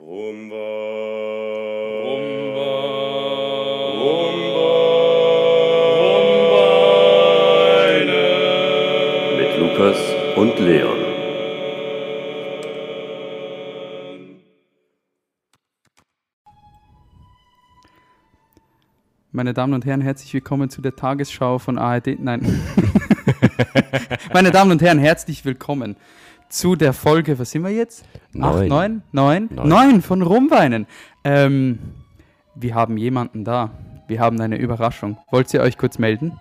Rumba. Rumba. Rumba. Mit Lukas und Leon. Meine Damen und Herren, herzlich willkommen zu der Tagesschau von ARD. Nein. Meine Damen und Herren, herzlich willkommen zu der Folge, was sind wir jetzt? Neun. Acht, neun? Neun? Neun. Neun von Rumweinen. Ähm, wir haben jemanden da. Wir haben eine Überraschung. Wollt ihr euch kurz melden?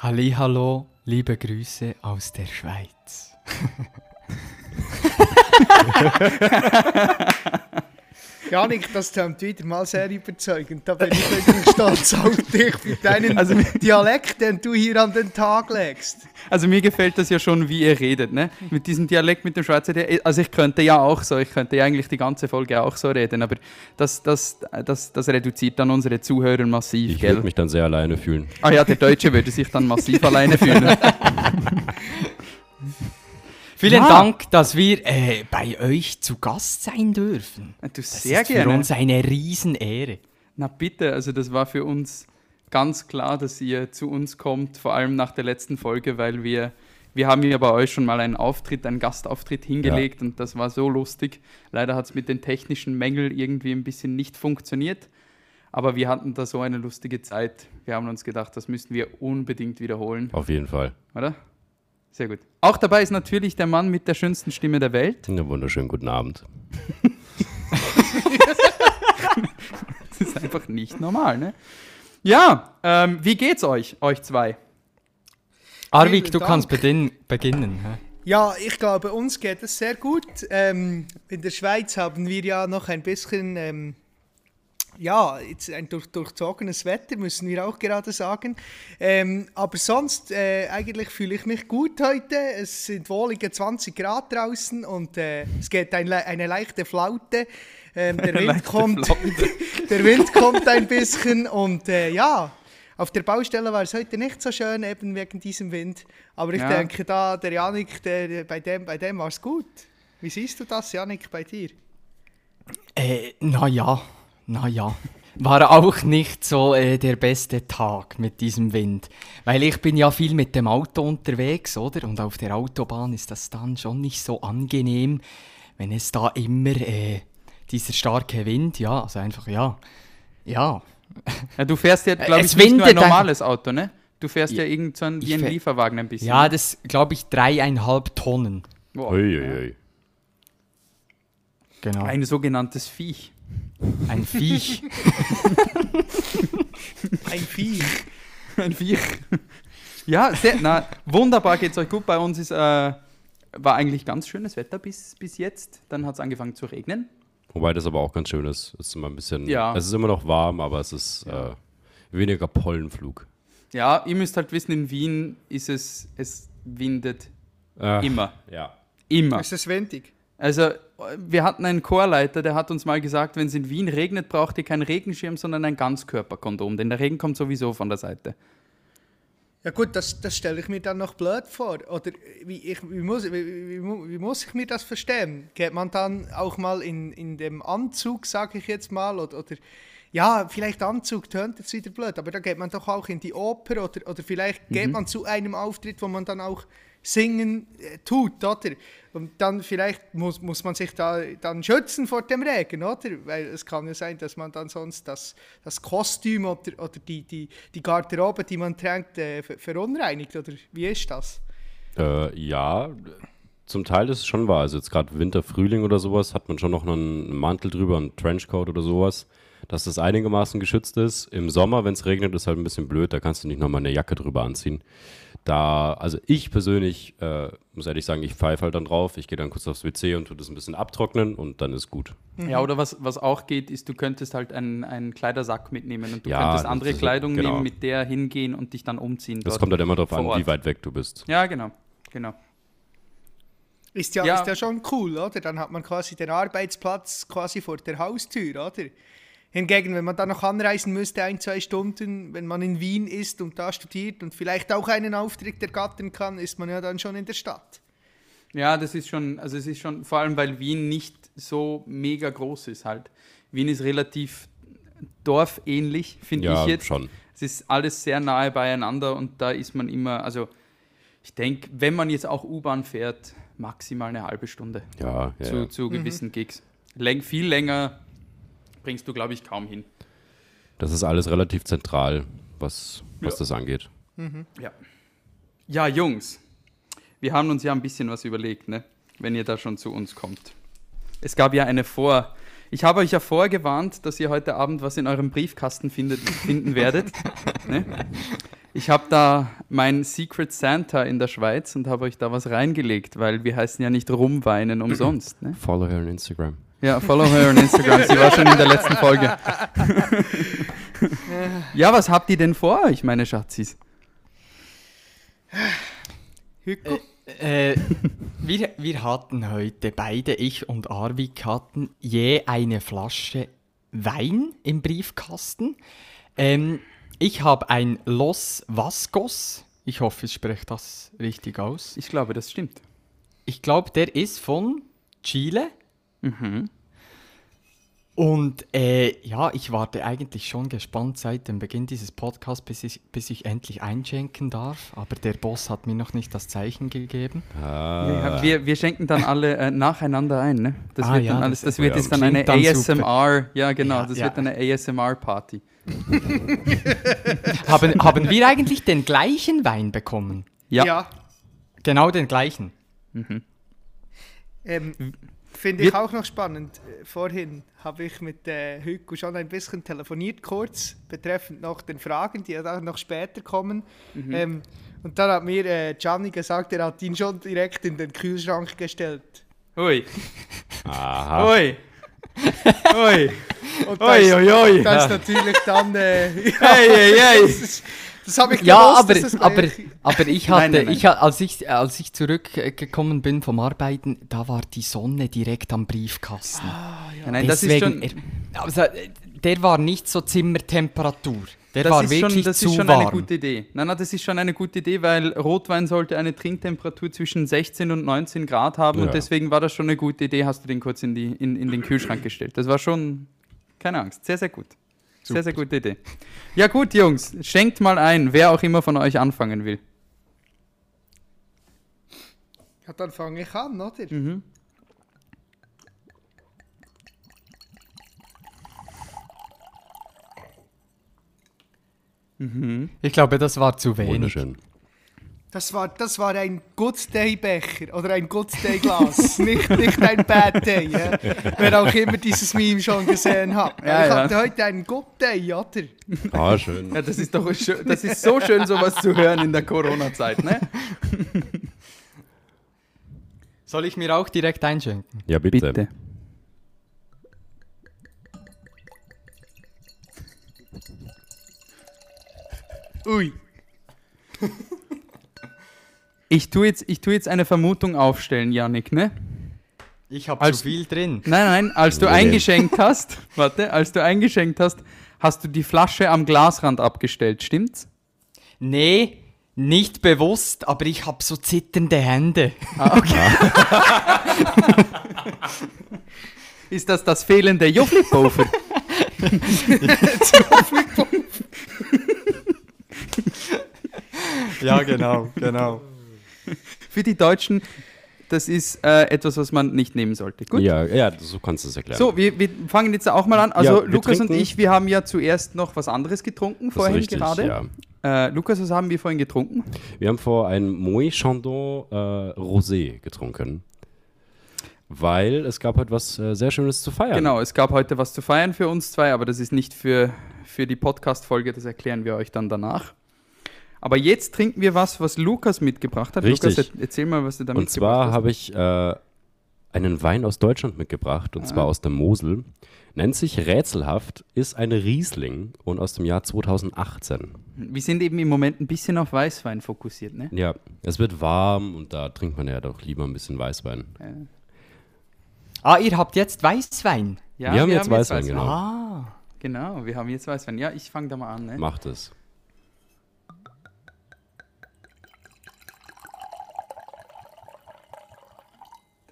Hallo, liebe Grüße aus der Schweiz. Janik, das tönt wieder mal sehr überzeugend. Da bin ich wirklich stolz auf dich für deinen Also- Dialekt, den du hier an den Tag legst. Also mir gefällt das ja schon, wie ihr redet, ne? Mit diesem Dialekt, mit dem Schweizer Dialekt. Also ich könnte ja auch so, ich könnte ja eigentlich die ganze Folge auch so reden, aber das, das, das, das reduziert dann unsere Zuhörer massiv, Ich würde mich dann sehr alleine fühlen. Ah ja, der Deutsche würde sich dann massiv alleine fühlen. Vielen Ja. Dank, dass wir äh, bei euch zu Gast sein dürfen. Du Das sehr ist für gerne. uns eine Riesenehre. Na bitte, also das war für uns ganz klar, dass ihr zu uns kommt, vor allem nach der letzten Folge, weil wir, wir haben ja bei euch schon mal einen Auftritt, einen Gastauftritt hingelegt und das war so lustig. Leider hat es mit den technischen Mängeln irgendwie ein bisschen nicht funktioniert, aber wir hatten da so eine lustige Zeit. Wir haben uns gedacht, das müssten wir unbedingt wiederholen, Auf jeden Fall. oder? Sehr gut. Auch dabei ist natürlich der Mann mit der schönsten Stimme der Welt. Einen wunderschönen guten Abend. Das ist einfach nicht normal, ne? Ja, ähm, wie geht's euch, euch zwei? Arvik, du Dank. kannst beginn beginnen. hä? Ja, ich glaube, uns geht es sehr gut. Ähm, in der Schweiz haben wir ja noch ein bisschen, ähm, ja, jetzt ein durch, durchzogenes Wetter, müssen wir auch gerade sagen. Ähm, aber sonst, äh, eigentlich fühle ich mich gut heute. Es sind wohlige 20 Grad draußen und äh, es geht ein, eine leichte Flaute. Ähm, der, Eine Wind leichte kommt, Flaute. der Wind kommt ein bisschen und äh, ja, auf der Baustelle war es heute nicht so schön, eben wegen diesem Wind. Aber ich Ja. denke, da der Janik, der, der, bei dem, bei dem war es gut. Wie siehst du das, Janik, bei dir? Äh, naja, naja. War auch nicht so äh, der beste Tag mit diesem Wind. Weil ich bin ja viel mit dem Auto unterwegs, oder? Und auf der Autobahn ist das dann schon nicht so angenehm, wenn es da immer äh, dieser starke Wind, ja, also einfach, ja, ja. Ja, du fährst ja, glaube Es ich, nicht nur ein normales Auto, ne? Du fährst ja, Ja, irgend so ein, wie ich ein fähr- Lieferwagen ein bisschen. Ja, das glaube ich dreieinhalb Tonnen. Boah. Uiuiui. Genau. Ein sogenanntes Viech. Ein Viech. Ein Vieh. Ein Viech. ja, sehr, na, wunderbar geht's euch gut. Bei uns ist, äh, war eigentlich ganz schönes Wetter bis, bis jetzt. Dann hat es angefangen zu regnen. Wobei das aber auch ganz schön ist. Es ist immer ein bisschen. Ja. Es ist immer noch warm, aber es ist äh, weniger Pollenflug. Ja, ihr müsst halt wissen, in Wien ist es, es windet Äh, immer. Ja. Immer. Ist es windig? Also, wir hatten einen Chorleiter, der hat uns mal gesagt, wenn es in Wien regnet, braucht ihr keinen Regenschirm, sondern ein Ganzkörperkondom, denn der Regen kommt sowieso von der Seite. Ja gut, das, das stelle ich mir dann noch blöd vor. Oder wie, ich, wie, muss, wie, wie, wie muss ich mir das verstehen? Geht man dann auch mal in, in dem Anzug, sage ich jetzt mal, oder, oder ja, vielleicht Anzug tönt jetzt wieder blöd, aber da geht man doch auch in die Oper oder, oder vielleicht geht man zu einem Auftritt, wo man dann auch singen äh, tut, oder? Und dann vielleicht muss, muss man sich da dann schützen vor dem Regen, oder? Weil es kann ja sein, dass man dann sonst das, das Kostüm oder, oder die, die, die Garderobe, die man trägt, äh, ver- verunreinigt, oder wie ist das? Äh, ja, zum Teil ist es schon wahr. Also jetzt gerade Winter, Frühling oder sowas, hat man schon noch einen Mantel drüber, einen Trenchcoat oder sowas, dass das einigermaßen geschützt ist. Im Sommer, wenn es regnet, ist halt ein bisschen blöd, da kannst du nicht nochmal eine Jacke drüber anziehen. Da, also ich persönlich, äh, muss ehrlich sagen, ich pfeife halt dann drauf, ich gehe dann kurz aufs WC und tue das ein bisschen abtrocknen und dann ist gut. Ja, oder was, was auch geht, ist, du könntest halt einen, einen Kleidersack mitnehmen und du Ja, könntest andere ist- Kleidung genau. nehmen, mit der hingehen und dich dann umziehen. Das kommt halt immer darauf an, Ort. wie weit weg du bist. Ja, genau, genau. Ist ja, Ja. ist ja schon cool, oder? Dann hat man quasi den Arbeitsplatz quasi vor der Haustür, oder? Hingegen, wenn man dann noch anreisen müsste, ein, zwei Stunden, wenn man in Wien ist und da studiert und vielleicht auch einen Auftritt ergattern kann, ist man ja dann schon in der Stadt. Ja, das ist schon, also es ist schon, vor allem weil Wien nicht so mega groß ist halt. Wien ist relativ dorfähnlich, finde Ja, ich jetzt. schon. Es ist alles sehr nahe beieinander und da ist man immer, also ich denke, wenn man jetzt auch U-Bahn fährt, maximal eine halbe Stunde Ja, ja. zu, ja. zu gewissen Gigs. Läng, viel länger bringst du, glaube ich, kaum hin. Das ist alles relativ zentral, was, was Ja. das angeht. Ja. Ja, Jungs, wir haben uns ja ein bisschen was überlegt, ne? wenn ihr da schon zu uns kommt. Es gab ja eine Vor... Ich habe euch ja vorgewarnt, dass ihr heute Abend was in eurem Briefkasten findet, finden werdet. ne? Ich habe da mein Secret Santa in der Schweiz und habe euch da was reingelegt, weil wir heißen ja nicht rumweinen umsonst. Ne? Follow her on Instagram. Ja, follow her on Instagram. Sie war schon in der letzten Folge. ja, was habt ihr denn vor euch, meine Schatzis? Hüko? Äh, wir, wir hatten heute, beide, ich und Arvik, hatten je eine Flasche Wein im Briefkasten. Ähm, ich habe ein Los Vascos. Ich hoffe, ich spreche das richtig aus. Ich glaube, das stimmt. Ich glaube, der ist von Chile. Mhm. Und äh, ja, ich warte eigentlich schon gespannt seit dem Beginn dieses Podcasts, bis ich, bis ich endlich einschenken darf. Aber der Boss hat mir noch nicht das Zeichen gegeben. Ah, wir, wir schenken dann alle äh, nacheinander ein, ne? Das Ah, wird ja, dann alles, das- das wird ja, jetzt dann eine dann super. ASMR, ja genau, Ja, das ja. wird eine ASMR-Party. haben, haben wir eigentlich den gleichen Wein bekommen? Ja. Genau den gleichen. Ähm, Finde ich auch noch spannend. Äh, Vorhin habe ich mit äh, Hüko schon ein bisschen telefoniert, kurz, betreffend noch den Fragen, die ja dann noch später kommen. Mhm. Ähm, und dann hat mir äh, Gianni gesagt, er hat ihn schon direkt in den Kühlschrank gestellt. Ui, Aha. ui, ui, Und ui, das, ui, ui. das ist natürlich dann... Äh, ja, Hey, hey, hey. Das, habe ich Ja, gewusst, aber, dass das aber, aber ich Nein, hatte, nein, nein. Ich, ha- als, ich, als ich zurückgekommen bin vom Arbeiten, da war die Sonne direkt am Briefkasten. Ja, nein, das ist schon, Deswegen, er- also, der war nicht so Zimmertemperatur. Der das war ist wirklich schon, das zu ist schon warm. eine gute Idee. Nein, nein, das ist schon eine gute Idee, weil Rotwein sollte eine Trinktemperatur zwischen 16 und 19 Grad haben Ja. und deswegen war das schon eine gute Idee, hast du den kurz in, die, in, in den Kühlschrank gestellt. Das war schon, keine Angst, sehr, sehr gut. Sehr, sehr gute Idee. Ja gut, Jungs, schenkt mal ein, wer auch immer von euch anfangen will. Ja, dann fange ich an, oder? Mhm. Ich glaube, das war zu wenig. Wunderschön. Das war, das war ein Good Day Becher oder ein Good Day Glas, nicht, nicht ein Bad Day. Ja? Wer auch immer dieses Meme schon gesehen hat. Ja, ich ja. hatte heute einen Good Day, oder? Ah, schön. Ja, das ist doch schön, das ist so schön, sowas zu hören in der Corona-Zeit, ne? Soll ich mir auch direkt einschenken? Ja, bitte. Bitte. Ui. Ich tue jetzt, ich tue jetzt eine Vermutung aufstellen, Janik, ne? Ich habe Als- zu viel drin. Nein, nein, als du Nee. eingeschenkt hast, warte, als du eingeschenkt hast, hast du die Flasche am Glasrand abgestellt, stimmt's? Nee, nicht bewusst, aber ich habe so zitternde Hände. Ist das das fehlende Joflippofer? ja, genau, genau. Für die Deutschen, das ist äh, etwas, was man nicht nehmen sollte. Gut. Ja, ja, so kannst du es erklären. So, wir, wir fangen jetzt auch mal an. Also Ja, Lukas und trinken- ich, wir haben ja zuerst noch was anderes getrunken, vorhin richtig, gerade. Ja. Äh, Lukas, was haben wir vorhin getrunken? Wir haben vor ein Moët Chandon äh, Rosé getrunken. Weil es gab heute was äh, sehr Schönes zu feiern. Genau, es gab heute was zu feiern für uns zwei, aber das ist nicht für, für die Podcast-Folge, das erklären wir euch dann danach. Aber jetzt trinken wir was, was Lukas mitgebracht hat. Richtig. Lukas, er- erzähl mal, was du da Und mitgebracht zwar hast. habe ich äh, einen Wein aus Deutschland mitgebracht, und zwar aus der Mosel. Nennt sich Rätselhaft, ist eine Riesling und aus dem Jahr 2018. Wir sind eben im Moment ein bisschen auf Weißwein fokussiert, ne? Ja, es wird warm und da trinkt man ja doch lieber ein bisschen Weißwein. Ah, ihr habt jetzt Weißwein. Ja, Wir haben jetzt Weißwein, genau. Ah. Genau, wir haben jetzt Weißwein. Ja, ich fange da mal an, ne? Macht es.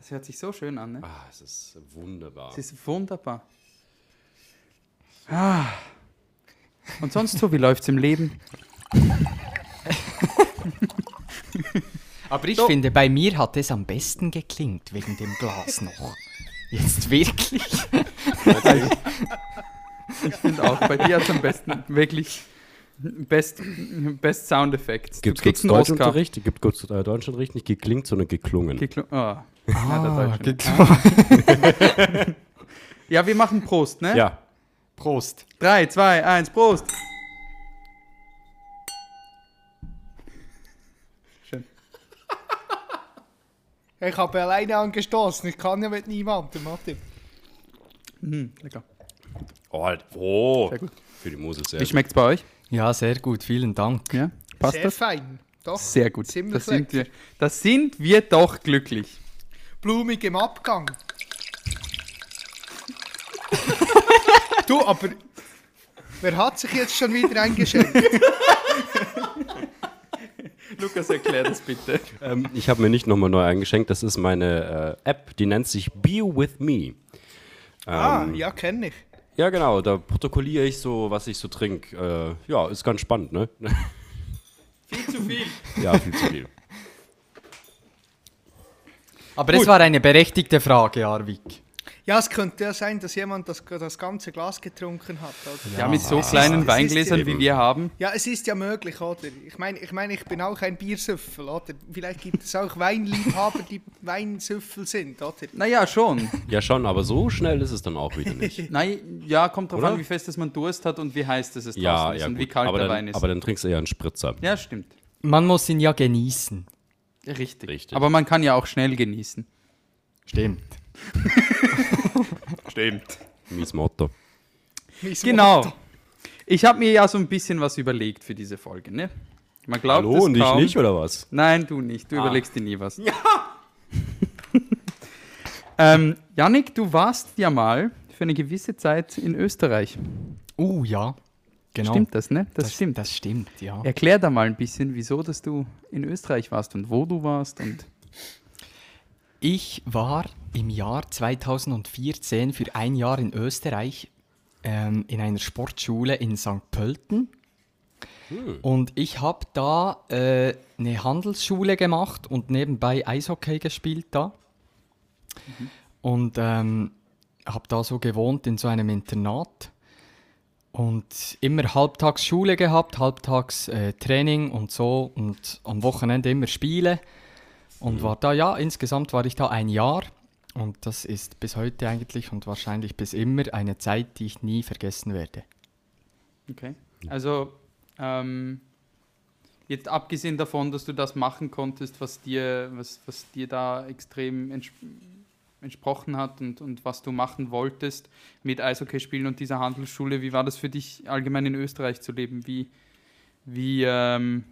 Das hört sich so schön an, ne? Ah, es ist wunderbar. Das ist wunderbar. Ah. Und sonst so, wie läuft's im Leben? Aber ich So. finde, bei mir hat es am besten geklingt, wegen dem Glas noch. Jetzt wirklich? Ich finde auch, bei dir hat's am besten wirklich Best, Best Sound Effects. Gibt es. Deutschunterricht? Gibt kurz äh, Deutschunterricht? Nicht geklingt, sondern geklungen. Geklu- Oh. Ah, geht- Ja, wir machen Prost, ne? ja. Prost. 3, 2, 1, Prost! Schön. Ich habe alleine angestoßen, ich kann ja mit niemandem, Martin. Mhm, lecker. Oh, halt. oh. Sehr gut. Für die Mose sehr Wie schmeckt's bei euch? Ja, sehr gut, vielen Dank. Ja? Passt Sehr das? fein. Doch, Sehr gut. Das sind, wir, das sind wir doch glücklich. Blumig im Abgang. du, aber wer hat sich jetzt schon wieder eingeschenkt? Lukas, erklär das bitte. Ähm, ich habe mir nicht nochmal neu eingeschenkt. Das ist meine äh, App, die nennt sich Be With Me. ah, ja, kenne ich. Ja, genau. Da protokolliere ich so, was ich so trinke. Äh, ja, ist ganz spannend, ne? Viel zu viel. ja, viel zu viel. Aber es war eine berechtigte Frage, Arvik. Ja, es könnte ja sein, dass jemand das, das ganze Glas getrunken hat. Oder? Ja, mit so ist- kleinen ist Weingläsern, ja- wie wir haben. Ja, es ist ja möglich, oder? Ich meine, ich, mein, ich bin auch ein Biersüffel, oder? Vielleicht gibt es auch Weinliebhaber, die Weinsüffel sind, oder? Naja, schon. Ja, schon, aber so schnell ist es dann auch wieder nicht. Nein, ja, kommt drauf Oder? an, wie fest dass man Durst hat und wie heiß das es ja, draußen ist ja, und gut. wie kalt aber, der dann, Wein ist. aber dann trinkst du eher einen Spritzer. ja, stimmt. Man muss ihn ja genießen. Richtig. Richtig. Aber man kann ja auch schnell genießen. Stimmt. Stimmt. Mies Motto. Mies Genau. Motto. Ich habe mir ja so ein bisschen was überlegt für diese Folge, ne? Man glaubt Hallo, es und ich kaum. nicht, oder was? Nein, du nicht. Du Ah. überlegst dir nie was. Ja! ähm, Yannick, du warst ja mal für eine gewisse Zeit in Österreich. Uh, ja. Genau. Stimmt das, ne? Das, stimmt. Das stimmt, ja. Erklär da mal ein bisschen, wieso, dass du in Österreich warst und wo du warst und Ich war im Jahr 2014 für ein Jahr in Österreich ähm, in einer Sportschule in St. Pölten. Und ich habe da äh, eine Handelsschule gemacht und nebenbei Eishockey gespielt da. Und ähm, habe da so gewohnt in so einem Internat. Und immer halbtags Schule gehabt, halbtags äh, Training und so. Und am Wochenende immer Spiele. Und war da, ja, insgesamt war ich da ein Jahr. Und das ist bis heute eigentlich und wahrscheinlich bis immer eine Zeit, die ich nie vergessen werde. Okay. Also, ähm, jetzt abgesehen davon, dass du das machen konntest, was dir, was, was dir da extrem entsprochen hat und, und was du machen wolltest mit Eishockey spielen und dieser Handelsschule, wie war das für dich allgemein in Österreich zu leben? Wie, wie, ähm,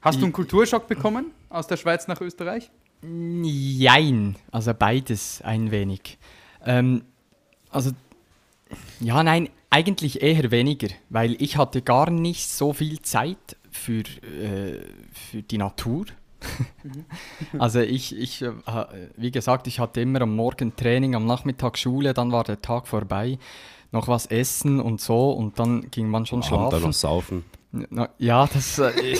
hast du einen Kulturschock bekommen aus der Schweiz nach Österreich? Jein, also beides ein wenig. Ähm, also, ja, nein, eigentlich eher weniger, weil ich hatte gar nicht so viel Zeit für, äh, für die Natur. also ich, ich äh, wie gesagt, ich hatte immer am Morgen Training, am Nachmittag Schule, dann war der Tag vorbei, noch was essen und so und dann ging man schon Abend dann schlafen. noch saufen. Na, ja, das. Äh,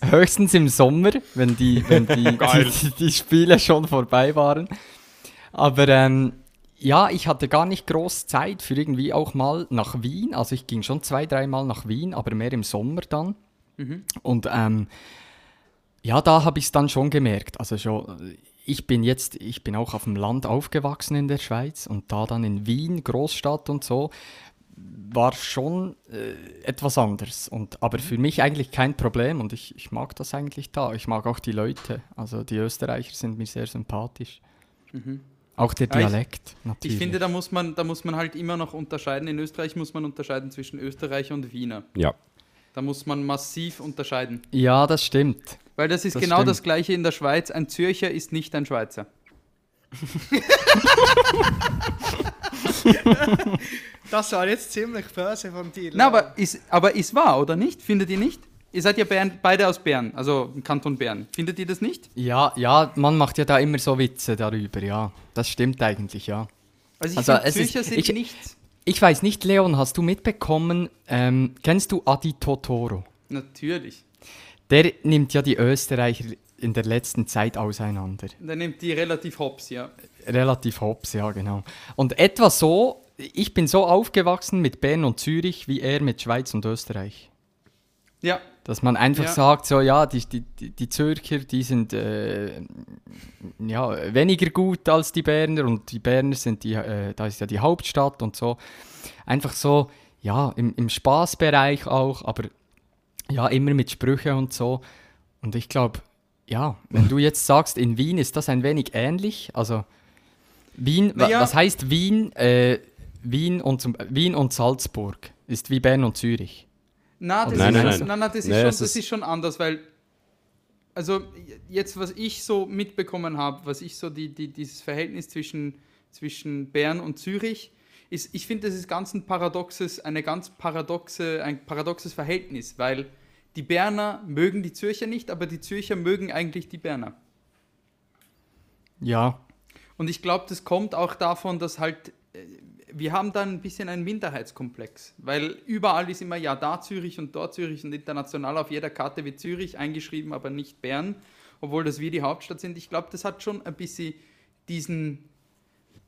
höchstens im Sommer, wenn die, wenn die, die, die, die Spiele schon vorbei waren. Aber ähm, ja, ich hatte gar nicht groß Zeit für irgendwie auch mal nach Wien. Also ich ging schon zwei, dreimal nach Wien, aber mehr im Sommer dann. Und ähm, ja, da habe ich es dann schon gemerkt. Also schon, ich bin jetzt, ich bin auch auf dem Land aufgewachsen in der Schweiz und da dann in Wien, Großstadt und so, war schon äh, etwas anders. Und, aber für mich eigentlich kein Problem und ich, ich mag das eigentlich da. Ich mag auch die Leute. Also die Österreicher sind mir sehr sympathisch. Auch der Ja, ich- Dialekt, natürlich. Ich finde, da muss, man, da muss man halt immer noch unterscheiden. In Österreich muss man unterscheiden zwischen Österreicher und Wiener. Ja. Da muss man massiv unterscheiden. ja, das stimmt. Weil das ist Das genau stimmt. das gleiche in der Schweiz. Ein Zürcher ist nicht ein Schweizer. Das war jetzt ziemlich böse von dir. Na, aber ist, aber ist wahr, oder nicht? Findet ihr nicht? Ihr seid ja Bern, beide aus Bern, also im Kanton Bern. Findet ihr das nicht? Ja, ja, man macht ja da immer so Witze darüber, ja. Das stimmt eigentlich, ja. Also ich Also, es ist- Zürcher sind ich- nicht... Ich weiß nicht, Leon, hast du mitbekommen, ähm, kennst du Adi Totoro? Natürlich. Der nimmt ja die Österreicher in der letzten Zeit auseinander. Der nimmt die relativ hops, ja. Relativ hops, ja, genau. Und etwa so, ich bin so aufgewachsen mit Bern und Zürich, wie er mit Schweiz und Österreich. Ja, Dass man einfach Ja. sagt, so, ja, die, die, die- Zürcher, die sind äh, ja, weniger gut als die Berner und die Berner sind die, äh, da ist ja die Hauptstadt und so. Einfach so, ja, im, im Spaßbereich auch, aber ja, immer mit Sprüchen und so. Und ich glaube, ja, wenn du jetzt sagst, in Wien ist das ein wenig ähnlich, also Wien, Naja. was heißt Wien? Äh, Wien, und, zum, Wien und Salzburg ist wie Bern und Zürich. Na, das, Nein, ist, nein, schon- nein. nein, nein, das, ist, Nee, schon, es das ist- ist schon anders, weil, also jetzt, was ich so mitbekommen habe, was ich so, die, die, dieses Verhältnis zwischen, zwischen Bern und Zürich, ist, ich finde, das ist ganz ein paradoxes, eine ganz paradoxe, ein paradoxes Verhältnis, weil die Berner mögen die Zürcher nicht, aber die Zürcher mögen eigentlich die Berner. Ja, Und ich glaube, das kommt auch davon, dass halt, äh, wir haben da ein bisschen einen Minderheitskomplex, weil überall ist immer, ja, da Zürich und dort Zürich und international auf jeder Karte wird Zürich eingeschrieben, aber nicht Bern, obwohl das wir die Hauptstadt sind. Ich glaube, das hat schon ein bisschen diesen,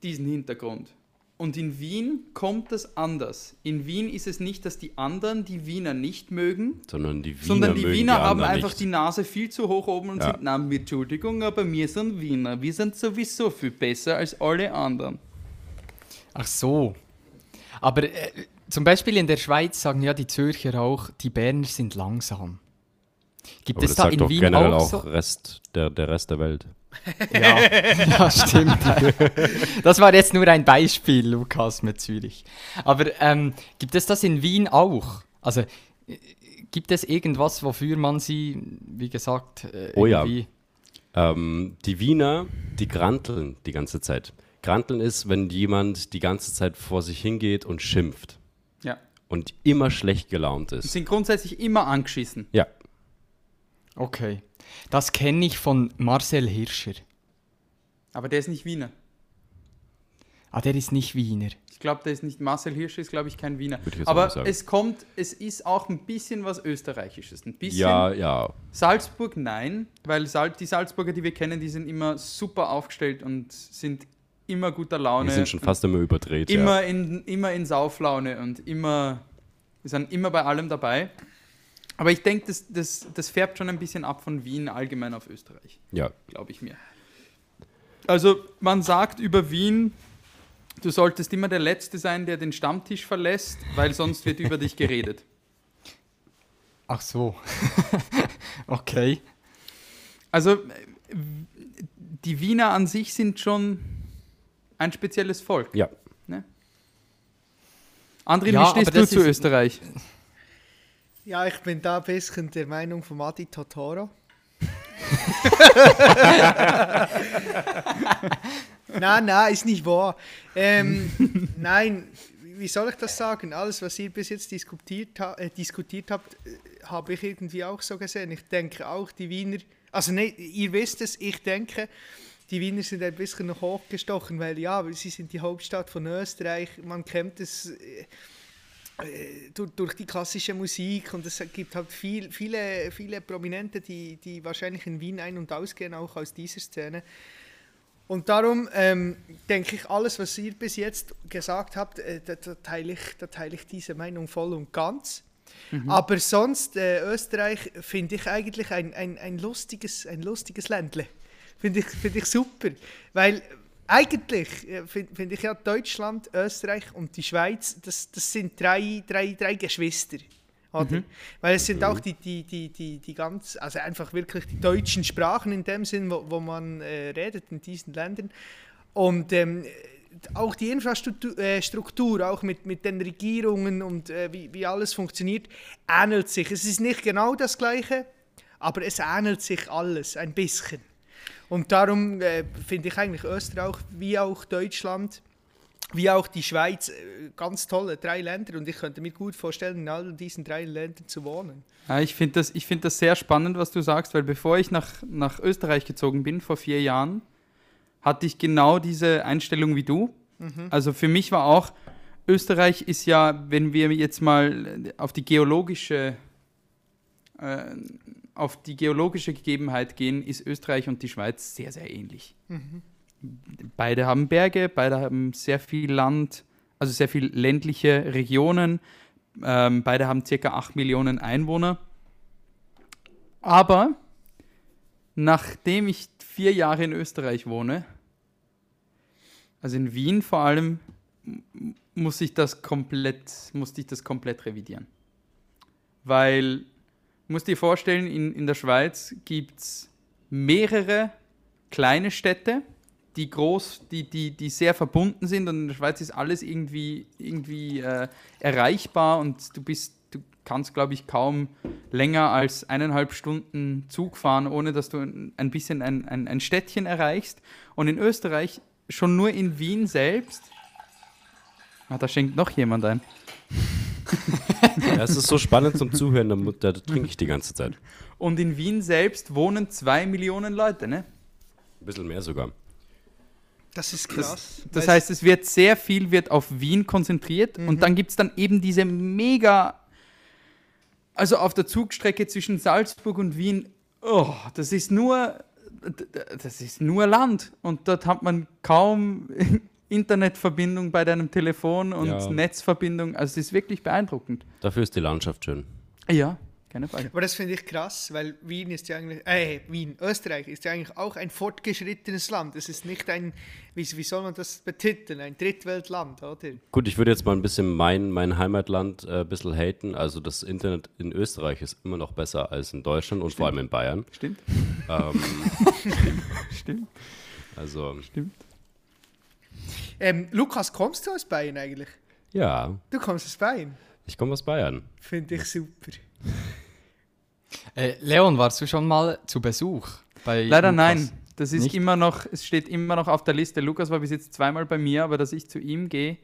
diesen Hintergrund. Und in Wien kommt das anders. In Wien ist es nicht, dass die anderen die Wiener nicht mögen, Sondern die Wiener sondern die mögen Wiener die haben einfach nicht. die Nase viel zu hoch oben und Ja. sind, na, Entschuldigung, aber wir sind Wiener. Wir sind sowieso viel besser als alle anderen. Ach so. Aber äh, zum Beispiel in der Schweiz sagen ja die Zürcher auch, die Berner sind langsam. Gibt Aber es das da sagt in doch Wien generell auch, so? Rest, der, der Rest der Welt. Ja, ja, stimmt. Das war jetzt nur ein Beispiel, Lukas, mit Zürich. Aber ähm, gibt es das in Wien auch? Also äh, gibt es irgendwas, wofür man sie, wie gesagt, äh, Oh ja. Ähm, die Wiener, die granteln die ganze Zeit. Granteln ist, wenn jemand die ganze Zeit vor sich hingeht und schimpft Ja. und immer schlecht gelaunt Die ist. sind grundsätzlich immer angeschissen. Ja, Okay. Das kenne ich von Marcel Hirscher. Aber der ist nicht Wiener. Ah, der ist nicht Wiener. Ich glaube, der ist nicht Marcel Hirsch, ist glaube ich kein Wiener. Würde ich Aber es kommt, es ist auch ein bisschen was Österreichisches. Ein bisschen. ja, ja. Salzburg nein, weil Sal die Salzburger, die wir kennen, die sind immer super aufgestellt und sind immer guter Laune. Die sind schon fast immer überdreht. ja. immer in, immer in Sauflaune und immer, wir sind immer bei allem dabei. Aber ich denke, das, das, das färbt schon ein bisschen ab von Wien allgemein auf Österreich, Ja, glaube ich mir. Also man sagt über Wien, du solltest immer der Letzte sein, der den Stammtisch verlässt, weil sonst wird über dich geredet. Ach so. okay. Also die Wiener an sich sind schon ein spezielles Volk. ja. Andrin, Ja, wie stehst du zu ist- Österreich? Ja, ich bin da ein bisschen der Meinung von Adi Totoro. nein, nein, ist nicht wahr. Ähm, nein, wie soll ich das sagen? Alles, was ihr bis jetzt diskutiert, ha äh, diskutiert habt, äh, habe ich irgendwie auch so gesehen. Ich denke auch, die Wiener, also ne, ihr wisst es, ich denke, die Wiener sind ein bisschen noch hochgestochen, weil ja, sie sind die Hauptstadt von Österreich, man kennt es. Äh, durch, durch die klassische Musik und es gibt halt viel, viele, viele Prominente, die, die wahrscheinlich in Wien ein- und ausgehen, auch aus dieser Szene. Und darum ähm, denke ich, alles, was ihr bis jetzt gesagt habt, äh, da, da, teile ich, da teile ich diese Meinung voll und ganz. Aber sonst, äh, Österreich finde ich eigentlich ein, ein, ein, lustiges, ein lustiges Ländle. Finde ich, find ich super. Weil eigentlich finde find ich ja Deutschland, Österreich und die Schweiz, das, das sind drei, drei, drei Geschwister. Oder? Weil es sind auch die, die, die, die, die ganz, also einfach wirklich die deutschen Sprachen in dem Sinn, wo, wo man äh, redet in diesen Ländern. Und ähm, auch die Infrastruktur, äh, Struktur, auch mit, mit den Regierungen und äh, wie, wie alles funktioniert, ähnelt sich. Es ist nicht genau das Gleiche, aber es ähnelt sich alles ein bisschen. Und darum äh, finde ich eigentlich Österreich wie auch Deutschland wie auch die Schweiz, äh, ganz tolle drei Länder und ich könnte mir gut vorstellen, in all diesen drei Ländern zu wohnen. Ja, ich finde das, ich find das sehr spannend, was du sagst, weil bevor ich nach, nach Österreich gezogen bin, vor vier Jahren, hatte ich genau diese Einstellung wie du. Also für mich war auch, Österreich ist ja, wenn wir jetzt mal auf die geologische, äh, auf die geologische Gegebenheit gehen, ist Österreich und die Schweiz sehr, sehr ähnlich. Beide haben Berge, beide haben sehr viel Land, also sehr viel ländliche Regionen. Ähm, beide haben circa 8 Millionen Einwohner. Aber nachdem ich vier Jahre in Österreich wohne, also in Wien vor allem, muss ich das komplett, musste ich das komplett revidieren. Weil, du musst dir vorstellen, in, in der Schweiz gibt es mehrere kleine Städte, die groß, die, die, die sehr verbunden sind und in der Schweiz ist alles irgendwie, irgendwie äh, erreichbar und du bist, du kannst, glaube ich, kaum länger als eineinhalb Stunden Zug fahren, ohne dass du ein bisschen ein, ein, ein Städtchen erreichst. Und in Österreich, schon nur in Wien selbst, ah, da schenkt noch jemand ein. Ja, es ist so spannend zum Zuhören, da, da trinke ich die ganze Zeit. Und in Wien selbst wohnen zwei Millionen Leute, ne? Ein bisschen mehr sogar. Das ist krass. Das Weil- heißt, es wird sehr viel wird auf Wien konzentriert und dann gibt es dann eben diese mega, also auf der Zugstrecke zwischen Salzburg und Wien, oh, das ist nur, das ist nur Land und dort hat man kaum Internetverbindung bei deinem Telefon und Ja. Netzverbindung, also es ist wirklich beeindruckend. Dafür ist die Landschaft schön. Ja, keine Frage. Aber das finde ich krass, weil Wien ist ja eigentlich, äh, Wien, Österreich ist ja eigentlich auch ein fortgeschrittenes Land. Es ist nicht ein, wie, wie soll man das betiteln, ein Drittweltland, oder? Gut, ich würde jetzt mal ein bisschen mein, mein Heimatland äh, ein bisschen haten. Also das Internet in Österreich ist immer noch besser als in Deutschland und vor allem in Bayern. Stimmt, Ähm, stimmt, also stimmt. Ähm, Lukas, kommst du aus Bayern eigentlich? ja, Du kommst aus Bayern? ich komme aus Bayern. Finde ich super. Äh, Leon, warst du schon mal zu Besuch? Bei Leider Lukas? nein. Das ist Nicht? immer noch, es steht immer noch auf der Liste. Lukas war bis jetzt zweimal bei mir, aber dass ich zu ihm gehe,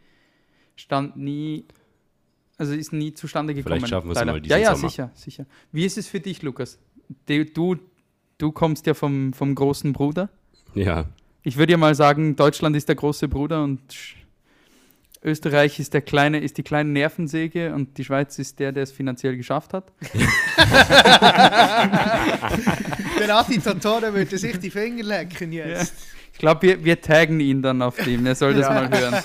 stand nie, also ist nie zustande gekommen. Vielleicht schaffen wir es mal diesen Ja, ja, Sommer. sicher, sicher. Wie ist es für dich, Lukas? Du, du, du kommst ja vom, vom großen Bruder. Ja, Ich würde ja mal sagen, Deutschland ist der große Bruder und Österreich ist der kleine, ist die kleine Nervensäge und die Schweiz ist der, der es finanziell geschafft hat. Der Adi Totore würde sich die Finger lecken jetzt. Ich glaube, wir, wir taggen ihn dann auf dem. Er soll das Ja. mal hören.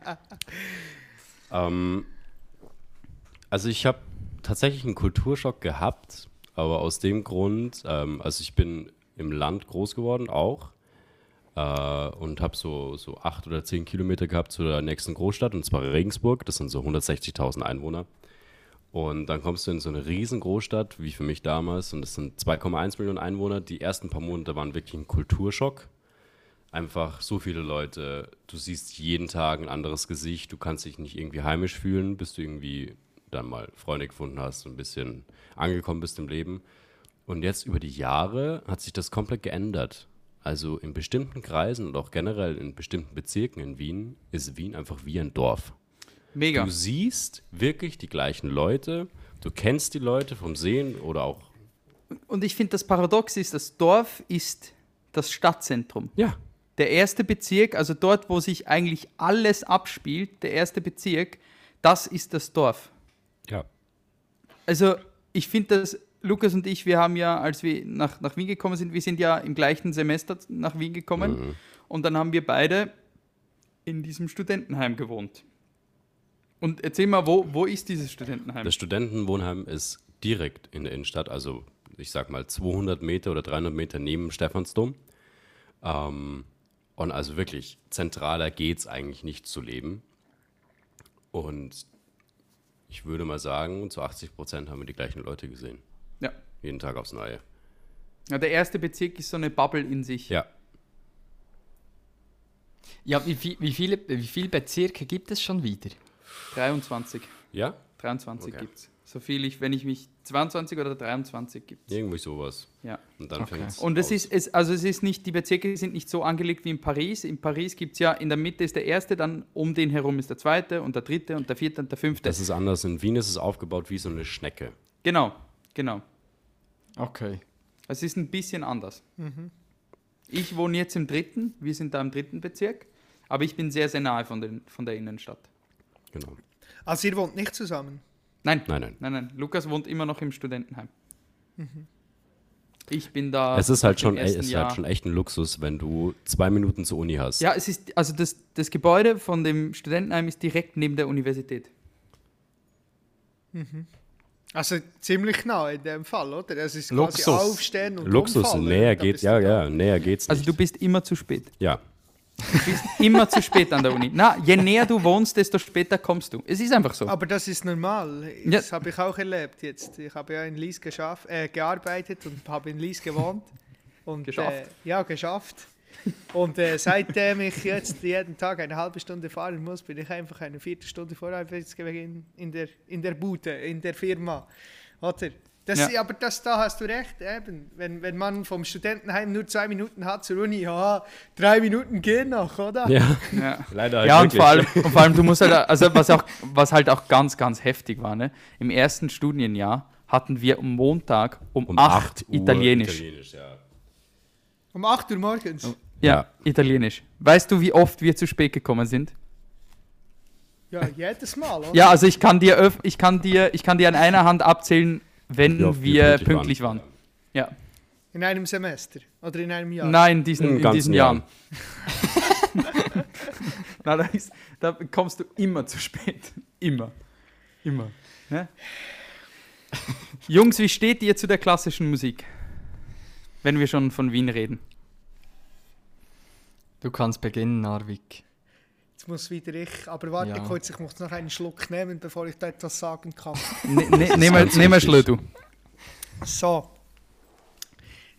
Ähm, also ich habe tatsächlich einen Kulturschock gehabt, aber aus dem Grund, ähm, also ich bin im Land groß geworden auch äh, und habe so, so acht oder zehn Kilometer gehabt zu der nächsten Großstadt und zwar Regensburg, das sind so 160.000 Einwohner. Und dann kommst du in so eine riesen Großstadt, wie für mich damals, und das sind 2,1 Millionen Einwohner. Die ersten paar Monate waren wirklich ein Kulturschock einfach so viele Leute. Du siehst jeden Tag ein anderes Gesicht. Du kannst dich nicht irgendwie heimisch fühlen, bis du irgendwie dann mal Freunde gefunden hast und ein bisschen angekommen bist im Leben. Und jetzt über die Jahre hat sich das komplett geändert. Also in bestimmten Kreisen und auch generell in bestimmten Bezirken in Wien ist Wien einfach wie ein Dorf. Mega. Du siehst wirklich die gleichen Leute, du kennst die Leute vom Sehen oder auch. Und ich finde, das Paradox ist, das Dorf ist das Stadtzentrum. Ja. Der erste Bezirk, also dort, wo sich eigentlich alles abspielt, der erste Bezirk, das ist das Dorf. Ja. Also ich finde das, Lukas und ich, wir haben ja, als wir nach, nach Wien gekommen sind, wir sind ja im gleichen Semester nach Wien gekommen und dann haben wir beide in diesem Studentenheim gewohnt. Und erzähl mal, wo, wo ist dieses Studentenheim? Das Studentenwohnheim ist direkt in der Innenstadt, also ich sag mal 200 Meter oder 300 Meter neben Stephansdom. Ähm, und also wirklich zentraler geht es eigentlich nicht zu leben. Und ich würde mal sagen, zu 80 Prozent haben wir die gleichen Leute gesehen. Ja. Jeden Tag aufs Neue. ja, der erste Bezirk ist so eine Bubble in sich. Ja, Ja, wie, viel, wie, viele, wie viele Bezirke gibt es schon wieder? 23. ja, 23 Okay. gibt's. So viel ich, wenn ich mich 22 oder 23 gibt es. Irgendwie sowas. Ja. Und dann Okay. fängt's Und es ist, es, also es ist nicht, die Bezirke sind nicht so angelegt wie in Paris. In Paris gibt es ja, in der Mitte ist der erste, dann um den herum ist der zweite und der dritte und der vierte und der fünfte. Das ist anders. In Wien ist es aufgebaut wie so eine Schnecke. genau, genau. Okay. Es ist ein bisschen anders. Ich wohne jetzt im dritten, wir sind da im dritten Bezirk, aber ich bin sehr, sehr nahe von, den, von der Innenstadt. Genau. Also ihr wohnt nicht zusammen. Nein, Nein, nein. nein, nein. Lukas wohnt immer noch im Studentenheim. Ich bin da. Es ist halt schon, es ist Jahr- halt schon echt ein Luxus, wenn du zwei Minuten zur Uni hast. Ja, es ist, also das, das Gebäude von dem Studentenheim ist direkt neben der Universität. Also ziemlich nah in dem Fall, oder? Es ist Luxus. quasi aufstehen und Luxus, umfallen. näher geht, ja, ja, näher geht's Also nicht. du bist immer zu spät. ja, Du bist immer zu spät an der Uni. Na, je näher du wohnst, desto später kommst du. Es ist einfach so. Aber das ist normal. Ja. Das habe ich auch erlebt jetzt. Ich habe ja in Lies geschafft, äh, gearbeitet und habe in Lies gewohnt. Und, Geschafft. Äh, ja, geschafft. Und äh, seitdem ich jetzt jeden Tag eine halbe Stunde fahren muss, bin ich einfach eine Viertelstunde vor Arbeitsbeginn in der, in der Bude, in der Firma. Oder? Das, Ja. Aber das, da hast du recht, eben. Wenn, wenn man vom Studentenheim nur zwei Minuten hat zur Uni, ja, drei Minuten gehen noch, oder? ja, Ja. leider halt Ja, und vor, allem, und vor allem, du musst halt, also was, auch, was halt auch ganz, ganz heftig war, ne? im ersten Studienjahr hatten wir am Montag um, um 8 8 Uhr Italienisch. Italienisch ja. Um 8 Uhr morgens. Ja, Ja. Italienisch. Weißt du, wie oft wir zu spät gekommen sind? Ja, jedes Mal, oder? Ja, also ich kann dir, ich kann dir, ich kann dir an einer Hand abzählen, wenn oft wir pünktlich waren. Ja. In einem Semester oder in einem Jahr. Nein, diesen, in ganzen diesen Jahr. Jahren. Na, da, ist, da kommst du immer zu spät. Immer. Immer. Ne? Jungs, wie steht ihr zu der klassischen Musik? Wenn wir schon von Wien reden. Du kannst beginnen, Narvik. Jetzt muss wieder ich, aber warte Ja. kurz, ich muss noch einen Schluck nehmen, bevor ich da etwas sagen kann. Ne, ne, mal wichtig. Schlö, du. So.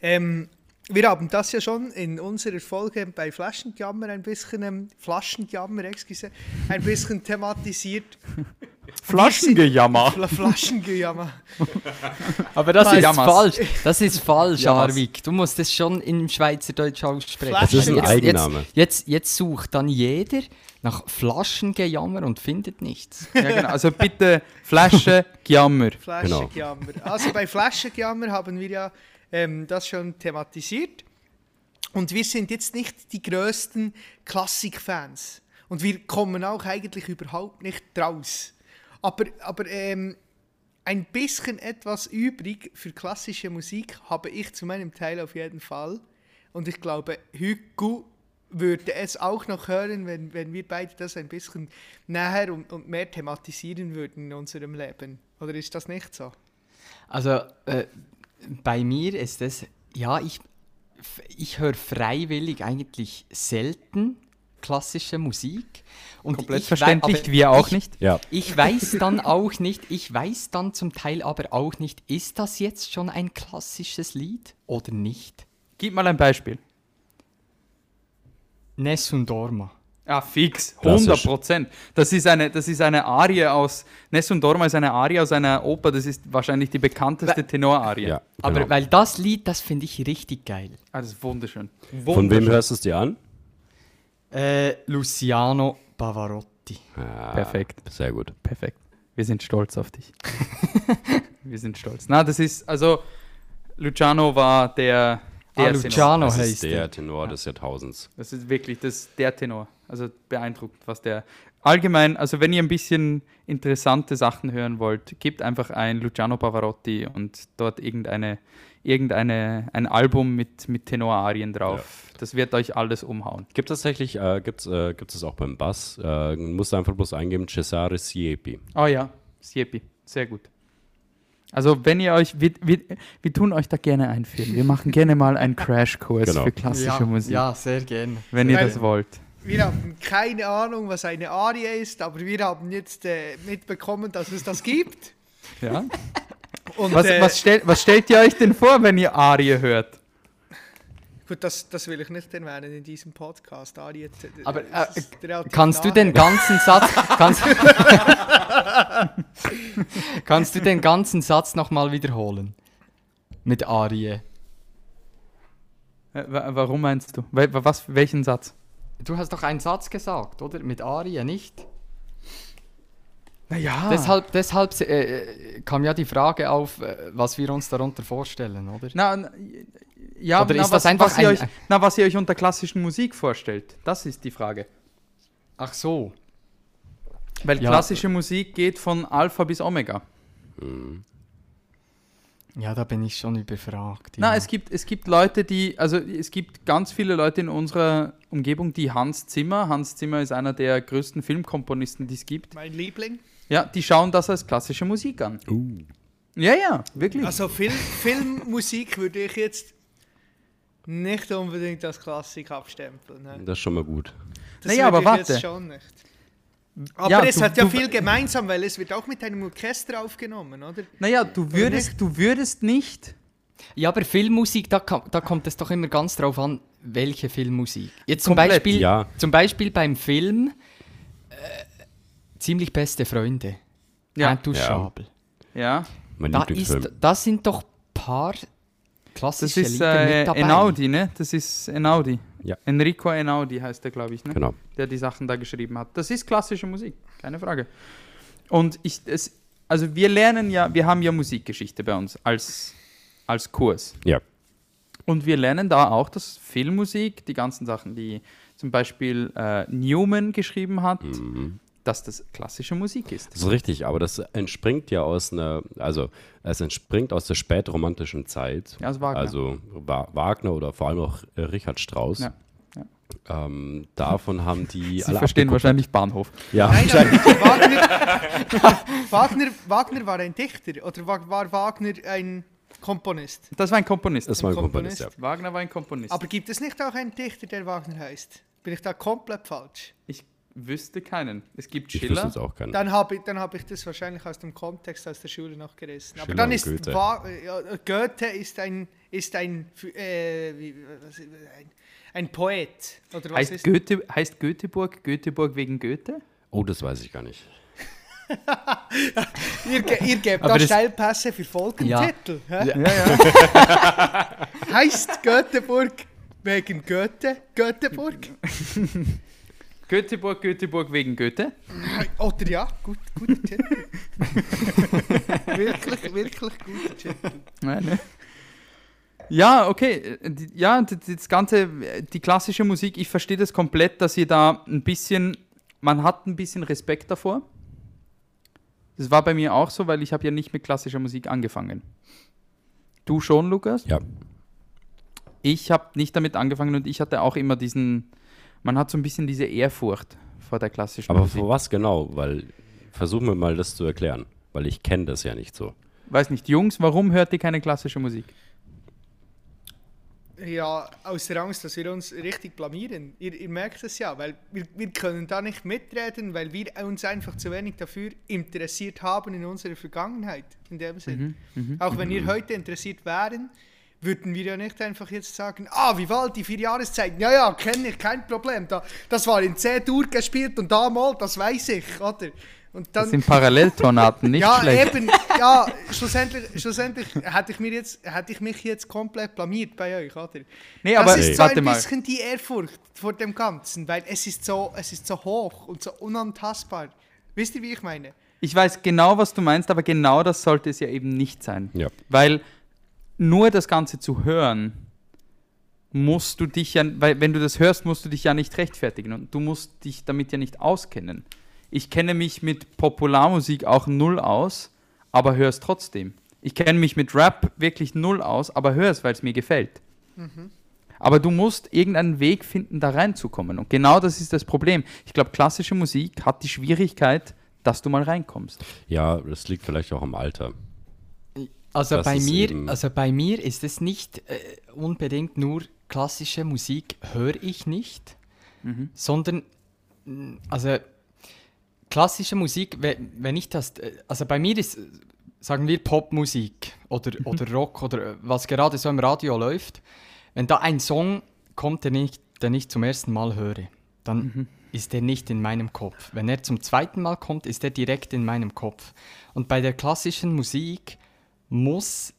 Ähm, wir haben das ja schon in unserer Folge bei Flaschenjammer ein bisschen, ähm, Flaschenjammer, excuse, ein bisschen thematisiert. Flaschengejammer. Fla Flaschengejammer. Aber das ist falsch. Das ist falsch. Narvik. Du musst es schon in Schweizerdeutsch aussprechen. Das ist ein jetzt, Eigenname. Jetzt, jetzt, jetzt sucht dann jeder nach Flaschengejammer und findet nichts. Ja, genau. Also bitte Flasche, Jammer. Flaschenjammer. Also bei Flaschenjammer haben wir ja ähm, das schon thematisiert. Und wir sind jetzt nicht die größten Klassikfans. Und wir kommen auch eigentlich überhaupt nicht raus. Aber, aber ähm, ein bisschen etwas übrig für klassische Musik habe ich zu meinem Teil auf jeden Fall. Und ich glaube, Hugo würde es auch noch hören, wenn, wenn wir beide das ein bisschen näher und, und mehr thematisieren würden in unserem Leben. Oder ist das nicht so? Also äh, bei mir ist es, ja, ich, ich höre freiwillig eigentlich selten klassische Musik. Und Komplett ich verständlich, wir auch ich, nicht. Ja, Ich weiß dann auch nicht, ich weiß dann zum Teil aber auch nicht, ist das jetzt schon ein klassisches Lied oder nicht? Gib mal ein Beispiel. Nessun Dorma. Ah, fix. Klassisch. 100 Prozent. Das ist eine, das ist eine Arie aus. Nessun Dorma ist eine Arie aus einer Oper. Das ist wahrscheinlich die bekannteste Tenorarie. ja. Aber genau. weil das Lied, das finde ich richtig geil. Ah, das ist wunderschön. Von Wunderschön. wem hörst du es dir an? Äh, Luciano Pavarotti. Ah, Perfekt. Sehr gut. Perfekt. Wir sind stolz auf dich. Wir sind stolz. Na, das ist, also, Luciano war der. Der Ah, Tenor. Luciano Das ist heißt der er. Tenor des Jahrtausends. Das ist wirklich das, der Tenor. Also beeindruckt, was der. Allgemein, also wenn ihr ein bisschen interessante Sachen hören wollt, gebt einfach ein Luciano Pavarotti und dort irgendeine, irgendeine ein Album mit, mit Tenorarien drauf. Das wird euch alles umhauen. Gibt es tatsächlich, äh, gibt's, äh, gibt es auch beim Bass, äh, musst du einfach bloß eingeben, Cesare Siepi. Oh ja, Siepi, sehr gut. Also wenn ihr euch, wir, wir, wir tun euch da gerne einführen. Wir machen gerne mal einen Crashkurs Genau. für klassische ja, Musik, Ja, sehr gerne. wenn ihr Weil- das wollt. Wir haben keine Ahnung, was eine Arie ist, aber wir haben jetzt äh, mitbekommen, dass es das gibt. Ja? Und, Was, äh, was, stell, was stellt ihr euch denn vor, wenn ihr Arie hört? Gut, das, das will ich nicht erwähnen in diesem Podcast. Ari, t- Aber, äh, relativ Kannst du den ganzen Satz. Kannst, kannst du den ganzen Satz nochmal wiederholen? Mit Arie. Äh, wa- warum meinst du? Was, welchen Satz? Du hast doch einen Satz gesagt, oder? Mit Arie, nicht? Naja. Deshalb, deshalb äh, kam ja die Frage auf, äh, was wir uns darunter vorstellen, oder? Na, na, ja, Oder na, ist was, das einfach was ihr ein- euch, na, was ihr euch unter klassischen Musik vorstellt. Das ist die Frage. Ach so. Weil Ja. klassische Musik geht von Alpha bis Omega. Ja, da bin ich schon überfragt. Na, ja. es gibt, es gibt Leute, die, also es gibt ganz viele Leute in unserer Umgebung, die Hans Zimmer, Hans Zimmer ist einer der größten Filmkomponisten, die es gibt, Mein Liebling. Ja, die schauen das als klassische Musik an. Uh. Ja, ja, wirklich. Also Film, Filmmusik würde ich jetzt nicht unbedingt als Klassik abstempeln. Ne? Das ist schon mal gut. Das Naja, würde aber ich warte. Jetzt schon nicht. Aber Ja, es du- hat ja du- viel gemeinsam, weil es wird auch mit einem Orchester aufgenommen, oder? naja, du würdest, du würdest nicht, ja, aber Filmmusik, da, da kommt es doch immer ganz drauf an, welche Filmmusik. Jetzt zum Komplett, Beispiel, ja. zum Beispiel beim Film Ziemlich beste Freunde. Ja. Intouchable. ja, Mein Da ist, das sind doch paar das klassische ist Lieder äh, mit dabei. Enaudi, ne? Das ist Enaudi. Ja. Enrico Enaudi heißt der, glaube ich, ne? Genau. der die Sachen da geschrieben hat. Das ist klassische Musik, keine Frage. Und ich, es, also wir lernen ja, wir haben ja Musikgeschichte bei uns als, als Kurs. Ja. Und wir lernen da auch, dass Filmmusik, die ganzen Sachen, die zum Beispiel äh, Newman geschrieben hat, Mhm. Dass das klassische Musik ist. Das ist richtig, aber das entspringt ja aus einer, also es entspringt aus der spätromantischen Zeit. Ja, aus Wagner. Also Wa Wagner oder vor allem auch Richard Strauss. Ja, Ähm, davon haben die Sie alle verstehen wahrscheinlich Bahnhof. Ja, Nein, wahrscheinlich. aber Wagner, Wagner, Wagner war ein Dichter oder war, war Wagner ein Komponist? Das war ein Komponist. Das war ein Komponist. Komponist, ja. Wagner war ein Komponist. Aber gibt es nicht auch einen Dichter, der Wagner heißt? Bin ich da komplett falsch? ich wüsste keinen. Es gibt Ich Schiller. jetzt auch keinen. Dann habe ich, dann hab ich das wahrscheinlich aus dem Kontext aus der Schule noch gerissen. Aber Schiller dann und ist Goethe. Wa ja, Goethe ist ein, ist ein, äh, wie, was, ein, ein Poet. Oder was Heißt, ist Goethe, heißt Göteborg Göteborg wegen Goethe? Oh, das weiß ich gar nicht. Ihr, ge- ihr gebt Aber da Steilpässe für Folgentitel. Ja. Ja, ja. Heißt Göteborg wegen Goethe? Göteborg? Göteborg Göteborg wegen Goethe. Oder ja, gut, guter Titel. wirklich, wirklich guter Titel. Ja, ne? ja okay. die- Ja, das ganze, die klassische Musik, ich verstehe das komplett, dass ihr da ein bisschen, man hat ein bisschen Respekt davor. Das war bei mir auch so, weil ich habe ja nicht mit klassischer Musik angefangen. Du schon, Lukas? Ja. Ich habe nicht damit angefangen und ich hatte auch immer diesen, man hat so ein bisschen diese Ehrfurcht vor der klassischen Aber Musik. vor was genau? Weil, versuch mir mal das zu erklären. Weil ich kenne das ja nicht so. Weiß nicht, Jungs, warum hört ihr keine klassische Musik? Ja, aus der Angst, dass wir uns richtig blamieren. Ihr, ihr merkt es ja, weil wir, wir können da nicht mitreden, weil wir uns einfach zu wenig dafür interessiert haben in unserer Vergangenheit, in dem Sinn. Auch wenn wir heute interessiert wären, würden wir ja nicht einfach jetzt sagen, ah, Vivaldi, vier Jahreszeiten, ja, ja, kenne ich, kein Problem. Da, das war in C-Dur gespielt und da mal, das weiß ich, oder? Und dann, Das sind Paralleltonaten, nicht ja, schlecht. eben, ja, schlussendlich, schlussendlich hätte ich, mir jetzt, hätte ich mich jetzt komplett blamiert bei euch, oder? Nee, das aber ist so warte ein mal. bisschen die Ehrfurcht vor dem Ganzen, weil es ist so, es ist so hoch und so unantastbar. Wisst ihr, wie ich meine? Ich weiß genau, was du meinst, aber genau das sollte es ja eben nicht sein. Ja. Weil nur das Ganze zu hören, musst du dich ja, weil wenn du das hörst, musst du dich ja nicht rechtfertigen und du musst dich damit ja nicht auskennen. Ich kenne mich mit Popularmusik auch null aus, aber höre es trotzdem. Ich kenne mich mit Rap wirklich null aus, aber höre es, weil es mir gefällt. Aber du musst irgendeinen Weg finden, da reinzukommen. Und genau das ist das Problem. Ich glaube, klassische Musik hat die Schwierigkeit, dass du mal reinkommst. Ja, das liegt vielleicht auch am Alter. Also bei, mir, also bei mir ist es nicht äh, unbedingt nur klassische Musik höre ich nicht, Mhm. sondern mh, also klassische Musik, we- wenn ich das, äh, also bei mir ist, sagen wir Popmusik oder, Mhm. oder Rock oder äh, was gerade so im Radio läuft, wenn da ein Song kommt, den ich, den ich zum ersten Mal höre, dann ist er nicht in meinem Kopf. Wenn er zum zweiten Mal kommt, ist er direkt in meinem Kopf. Und bei der klassischen Musik muss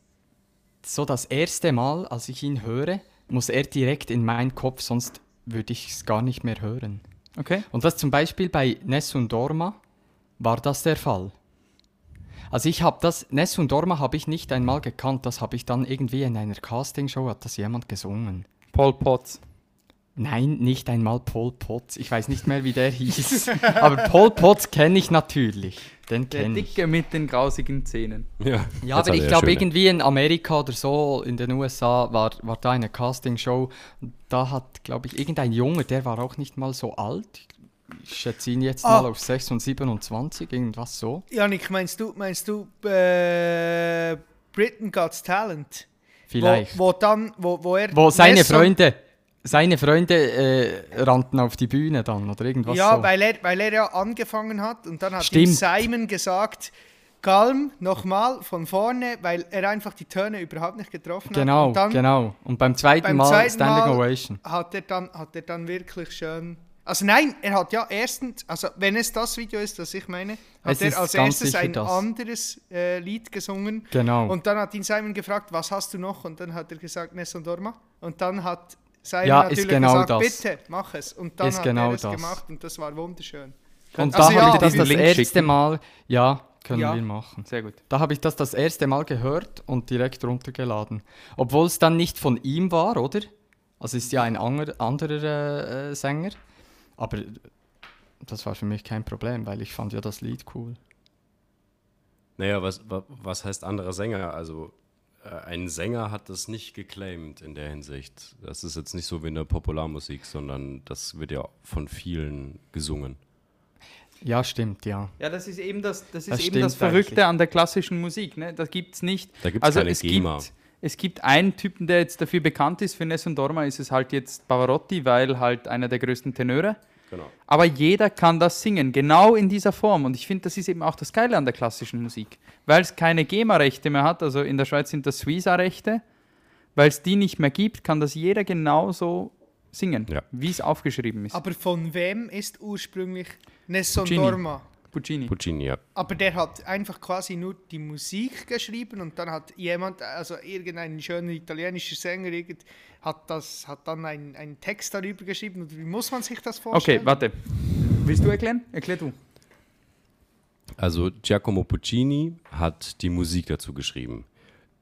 so das erste Mal, als ich ihn höre, muss er direkt in meinen Kopf, sonst würde ich es gar nicht mehr hören. Okay. Und das zum Beispiel bei Nessun Dorma war das der Fall. Also ich habe das, Nessun Dorma habe ich nicht einmal gekannt, das habe ich dann irgendwie in einer Castingshow, hat das jemand gesungen. Paul Potts. Nein, nicht einmal Pol Potts. Ich weiß nicht mehr, wie der hieß. Aber Pol Potts kenne ich natürlich. Den Der kenne ich. Dicke mit den grausigen Zähnen. Ja, Ja, aber er ich glaube, irgendwie in Amerika oder so, in den USA, war, war da eine Castingshow. Da hat, glaube ich, irgendein Junge, der war auch nicht mal so alt. Ich schätze ihn jetzt Ah. mal auf 6 und 27, irgendwas so. Janik, meinst du, meinst du äh, Britain Got Talent? Vielleicht. Wo, wo dann, wo, wo er. Wo seine Nessun- Freunde, seine Freunde äh, rannten auf die Bühne dann oder irgendwas Ja, so. weil, er, weil er ja angefangen hat und dann hat Stimmt. ihm Simon gesagt, Calm, nochmal von vorne, weil er einfach die Töne überhaupt nicht getroffen Genau, hat. Und dann genau. Und beim zweiten beim Mal zweiten Standing Mal Ovation. hat er dann hat er dann wirklich schön. Also nein, er hat ja erstens, also wenn es das Video ist, das ich meine, hat Es er als erstes ein das. anderes äh, Lied gesungen. Genau. Und dann hat ihn Simon gefragt, was hast du noch? Und dann hat er gesagt, Nessun Dorma. Und dann hat Simon Ja, ist natürlich genau gesagt, das. bitte, mach es. Und dann Ist hat genau er es das. gemacht und das war wunderschön. Und Also da ja, habe ich das das Link erste schicken. Mal, ja, können Ja. wir machen. Sehr gut. Da habe ich das das erste Mal gehört und direkt runtergeladen. Obwohl es dann nicht von ihm war, oder? Also ist ja ein anger, anderer äh, Sänger. Aber das war für mich kein Problem, weil ich fand ja das Lied cool. Naja, was, wa- was heißt anderer Sänger? Also, äh, ein Sänger hat das nicht geclaimed in der Hinsicht. Das ist jetzt nicht so wie in der Popularmusik, sondern das wird ja von vielen gesungen. Ja, stimmt, ja. Ja, das ist eben das, das, ist Das eben das Verrückte eigentlich. an der klassischen Musik. Ne? Das gibt es nicht. Da gibt's also keine es GEMA. Gibt, es gibt einen Typen, der jetzt dafür bekannt ist. Für Nessun Dorma ist es halt jetzt Pavarotti, weil halt einer der größten Tenöre. Genau. Aber jeder kann das singen, genau in dieser Form. Und ich finde, das ist eben auch das Geile an der klassischen Musik. Weil es keine GEMA-Rechte mehr hat, also in der Schweiz sind das Suiza-Rechte, weil es die nicht mehr gibt, kann das jeder genauso singen, Ja. wie es aufgeschrieben ist. Aber von wem ist ursprünglich Nessun. Dorma? Puccini. Puccini, ja. Aber der hat einfach quasi nur die Musik geschrieben und dann hat jemand, also irgendein schöner italienischer Sänger, irgend, hat, das, hat dann einen, einen Text darüber geschrieben. Und wie muss man sich das vorstellen? Okay, warte. Willst du erklären? Erklär du. Also Giacomo Puccini hat die Musik dazu geschrieben.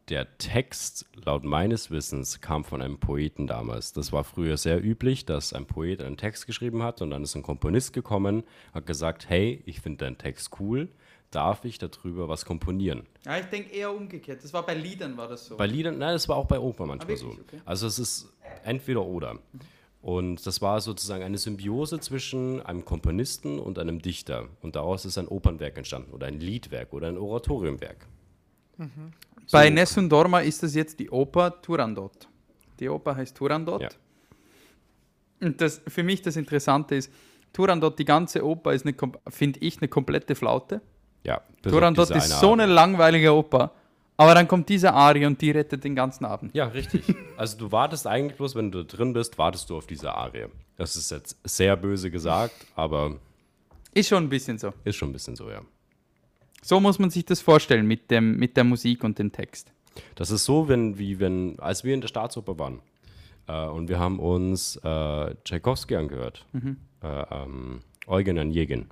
Der Text, laut meines Wissens, kam von einem Poeten damals. Das war früher sehr üblich, dass ein Poet einen Text geschrieben hat und dann ist ein Komponist gekommen, hat gesagt, hey, ich finde deinen Text cool, darf ich darüber was komponieren? Ja, ich denke eher umgekehrt. Das war bei Liedern war das so. Bei Liedern, nein, das war auch bei Oper manchmal Ah, so. Okay. Also es ist entweder oder. Und das war sozusagen eine Symbiose zwischen einem Komponisten und einem Dichter. Und daraus ist ein Opernwerk entstanden oder ein Liedwerk oder ein Oratoriumwerk. Bei. Nessun Dorma ist das jetzt die Oper Turandot. Die Oper heißt Turandot. Ja. Und das, für mich das Interessante ist, Turandot, die ganze Oper ist, finde ich, eine komplette Flaute. Ja, Turandot ist eine so eine langweilige Oper. Aber dann kommt diese Arie und die rettet den ganzen Abend. Ja, richtig. Also du wartest eigentlich bloß, wenn du drin bist, wartest du auf diese Arie. Das ist jetzt sehr böse gesagt, aber Ist schon ein bisschen so. ist schon ein bisschen so, ja. So muss man sich das vorstellen mit, dem, mit der Musik und dem Text. Das ist so, wenn, wie wenn, als wir in der Staatsoper waren äh, und wir haben uns äh, Tchaikovsky angehört, äh, ähm, Eugen Onegin.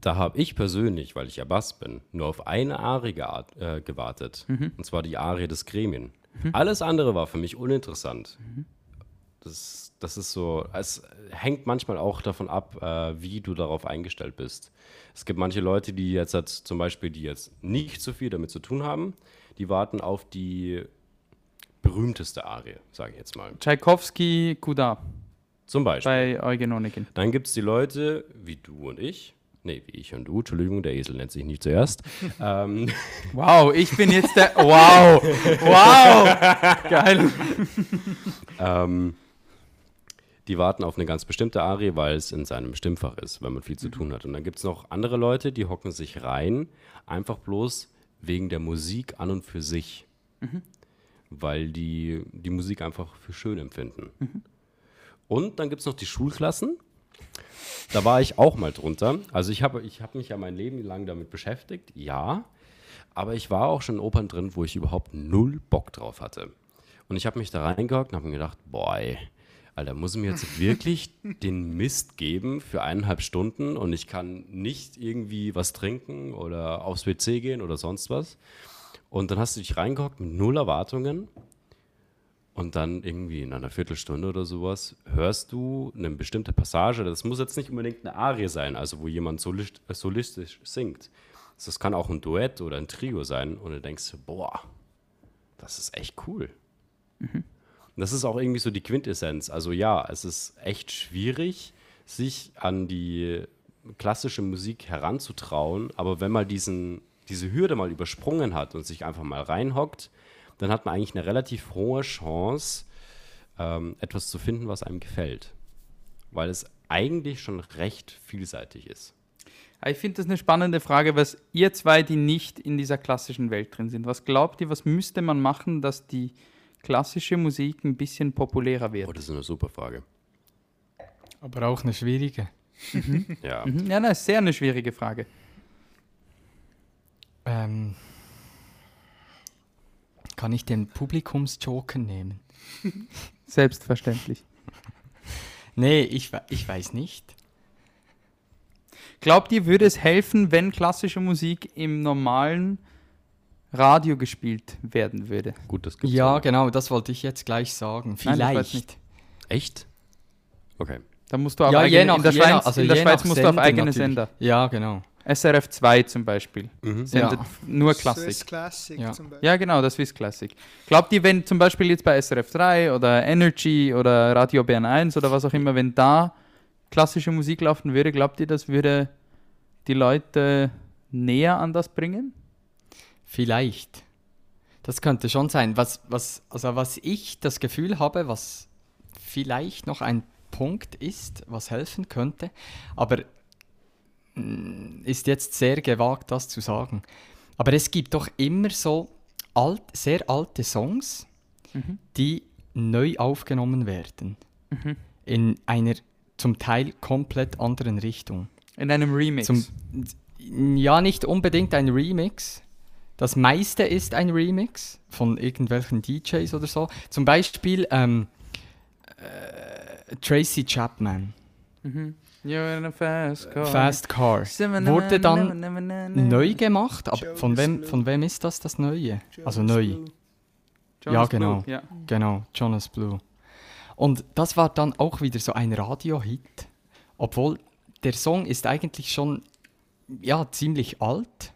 Da habe ich persönlich, weil ich ja Bass bin, nur auf eine Arie geart, äh, gewartet. Und zwar die Arie des Gremien. Alles andere war für mich uninteressant. Das, das ist so, es hängt manchmal auch davon ab, äh, wie du darauf eingestellt bist. Es gibt manche Leute, die jetzt halt zum Beispiel, die jetzt nicht so viel damit zu tun haben, die warten auf die berühmteste Arie, sage ich jetzt mal. Tchaikovsky, Kuda Zum Beispiel. bei Eugen Onegin. Dann gibt es die Leute wie du und ich. Nee, wie ich und du, Entschuldigung, der Esel nennt sich nicht zuerst. ähm, Wow, ich bin jetzt der. Wow! Wow! Geil. ähm, die warten auf eine ganz bestimmte Arie, weil es in seinem Stimmfach ist, wenn man viel zu tun hat. Und dann gibt es noch andere Leute, die hocken sich rein, einfach bloß wegen der Musik an und für sich. weil die die Musik einfach für schön empfinden. Und dann gibt es noch die Schulklassen. Da war ich auch mal drunter. Also ich habe ich hab mich ja mein Leben lang damit beschäftigt, ja. Aber ich war auch schon in Opern drin, wo ich überhaupt null Bock drauf hatte. Und ich habe mich da reingehockt und habe mir gedacht, boah, ey, Alter, muss ich mir jetzt wirklich den Mist geben für eineinhalb Stunden und ich kann nicht irgendwie was trinken oder aufs WC gehen oder sonst was. Und dann hast du dich reingehockt mit null Erwartungen und dann irgendwie in einer Viertelstunde oder sowas hörst du eine bestimmte Passage. Das muss jetzt nicht unbedingt eine Arie sein, also wo jemand solist, äh, solistisch singt. Das kann auch ein Duett oder ein Trio sein und du denkst, boah, das ist echt cool. Und das ist auch irgendwie so die Quintessenz. Also ja, es ist echt schwierig, sich an die klassische Musik heranzutrauen, aber wenn man diesen, diese Hürde mal übersprungen hat und sich einfach mal reinhockt, dann hat man eigentlich eine relativ hohe Chance, ähm, etwas zu finden, was einem gefällt. Weil es eigentlich schon recht vielseitig ist. Ich finde das eine spannende Frage, was ihr zwei, die nicht in dieser klassischen Welt drin sind, was glaubt ihr, was müsste man machen, dass die klassische Musik ein bisschen populärer Oh, wird? das ist eine super Frage. Aber auch eine schwierige. Ja. Mhm. Ja, das ist sehr eine schwierige Frage. Ähm, kann ich den Publikumsjoker nehmen? Selbstverständlich. Nee, ich, ich weiß nicht. Glaubt ihr, würde es helfen, wenn klassische Musik im normalen Radio gespielt werden würde? Gut, das gibt's Ja, auch. genau, das wollte ich jetzt gleich sagen. Nein, Vielleicht. nicht. Echt? Okay. Da musst du auf Ja, eigene, je nach, in der je Schweiz, nach, also in der Schweiz musst du auf Sender eigene natürlich. Sender. Ja, genau. SRF 2 zum Beispiel Mhm. sendet Ja. nur Swiss Klassik. Classic Ja. zum Beispiel. Ja, genau, das Swiss Classic. Glaubt ihr, wenn zum Beispiel jetzt bei SRF 3 oder Energy oder Radio Bern 1 oder was auch immer, wenn da klassische Musik laufen würde, glaubt ihr, das würde die Leute näher an das bringen? Vielleicht. Das könnte schon sein. Was, was, also was ich das Gefühl habe, was vielleicht noch ein Punkt ist, was helfen könnte, aber mm, ist jetzt sehr gewagt, das zu sagen. Aber es gibt doch immer so alt, sehr alte Songs, die neu aufgenommen werden. In einer zum Teil komplett anderen Richtung. In einem Remix. Zum, ja, nicht unbedingt ein Remix. Das meiste ist ein Remix von irgendwelchen DJs oder so. Zum Beispiel ähm, äh, Tracy Chapman, You're in a fast car. Fast Car. Wurde dann neu gemacht, aber von wem, Blue. von wem ist das das Neue? Also Jonas neu. Blue. Jonas Ja, Blue, genau. Ja. Genau, Jonas Blue. Und das war dann auch wieder so ein Radio-Hit. Obwohl der Song ist eigentlich schon ja, ziemlich alt.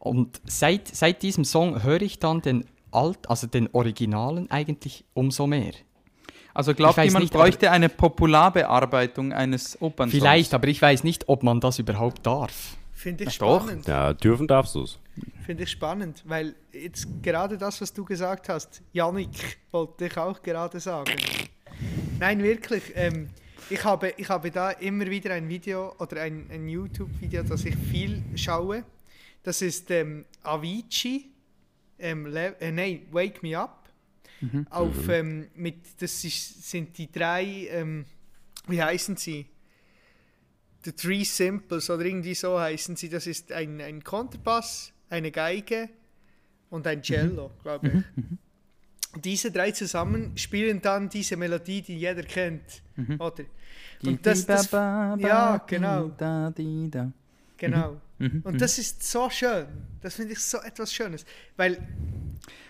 Und seit, seit diesem Song höre ich dann den alt, also den Originalen eigentlich umso mehr. Also glaubt Ich weiß ihr, man nicht, bräuchte eine Popularbearbeitung eines Opernsongs? Vielleicht, aber ich weiß nicht, ob man das überhaupt darf. Finde ich doch. spannend. Ja, dürfen darfst du es. Finde ich spannend, weil jetzt gerade das, was du gesagt hast, Janik, wollte ich auch gerade sagen. Nein, wirklich. Ähm, ich, habe, ich habe da immer wieder ein Video oder ein, ein YouTube-Video, das ich viel schaue. Das ist ähm, Avicii, ähm, äh, nein, Wake Me Up. Auf, ähm, mit, das ist, sind die drei, ähm, wie heißen sie? The Three Simples oder irgendwie so heißen sie. Das ist ein, ein Kontrabass, eine Geige und ein Cello, glaube ich. Und Diese drei zusammen spielen dann diese Melodie, die jeder kennt. Oder? Und das, das, ja, genau. Genau. Mhm, Und das ist so schön. Das finde ich so etwas Schönes. Weil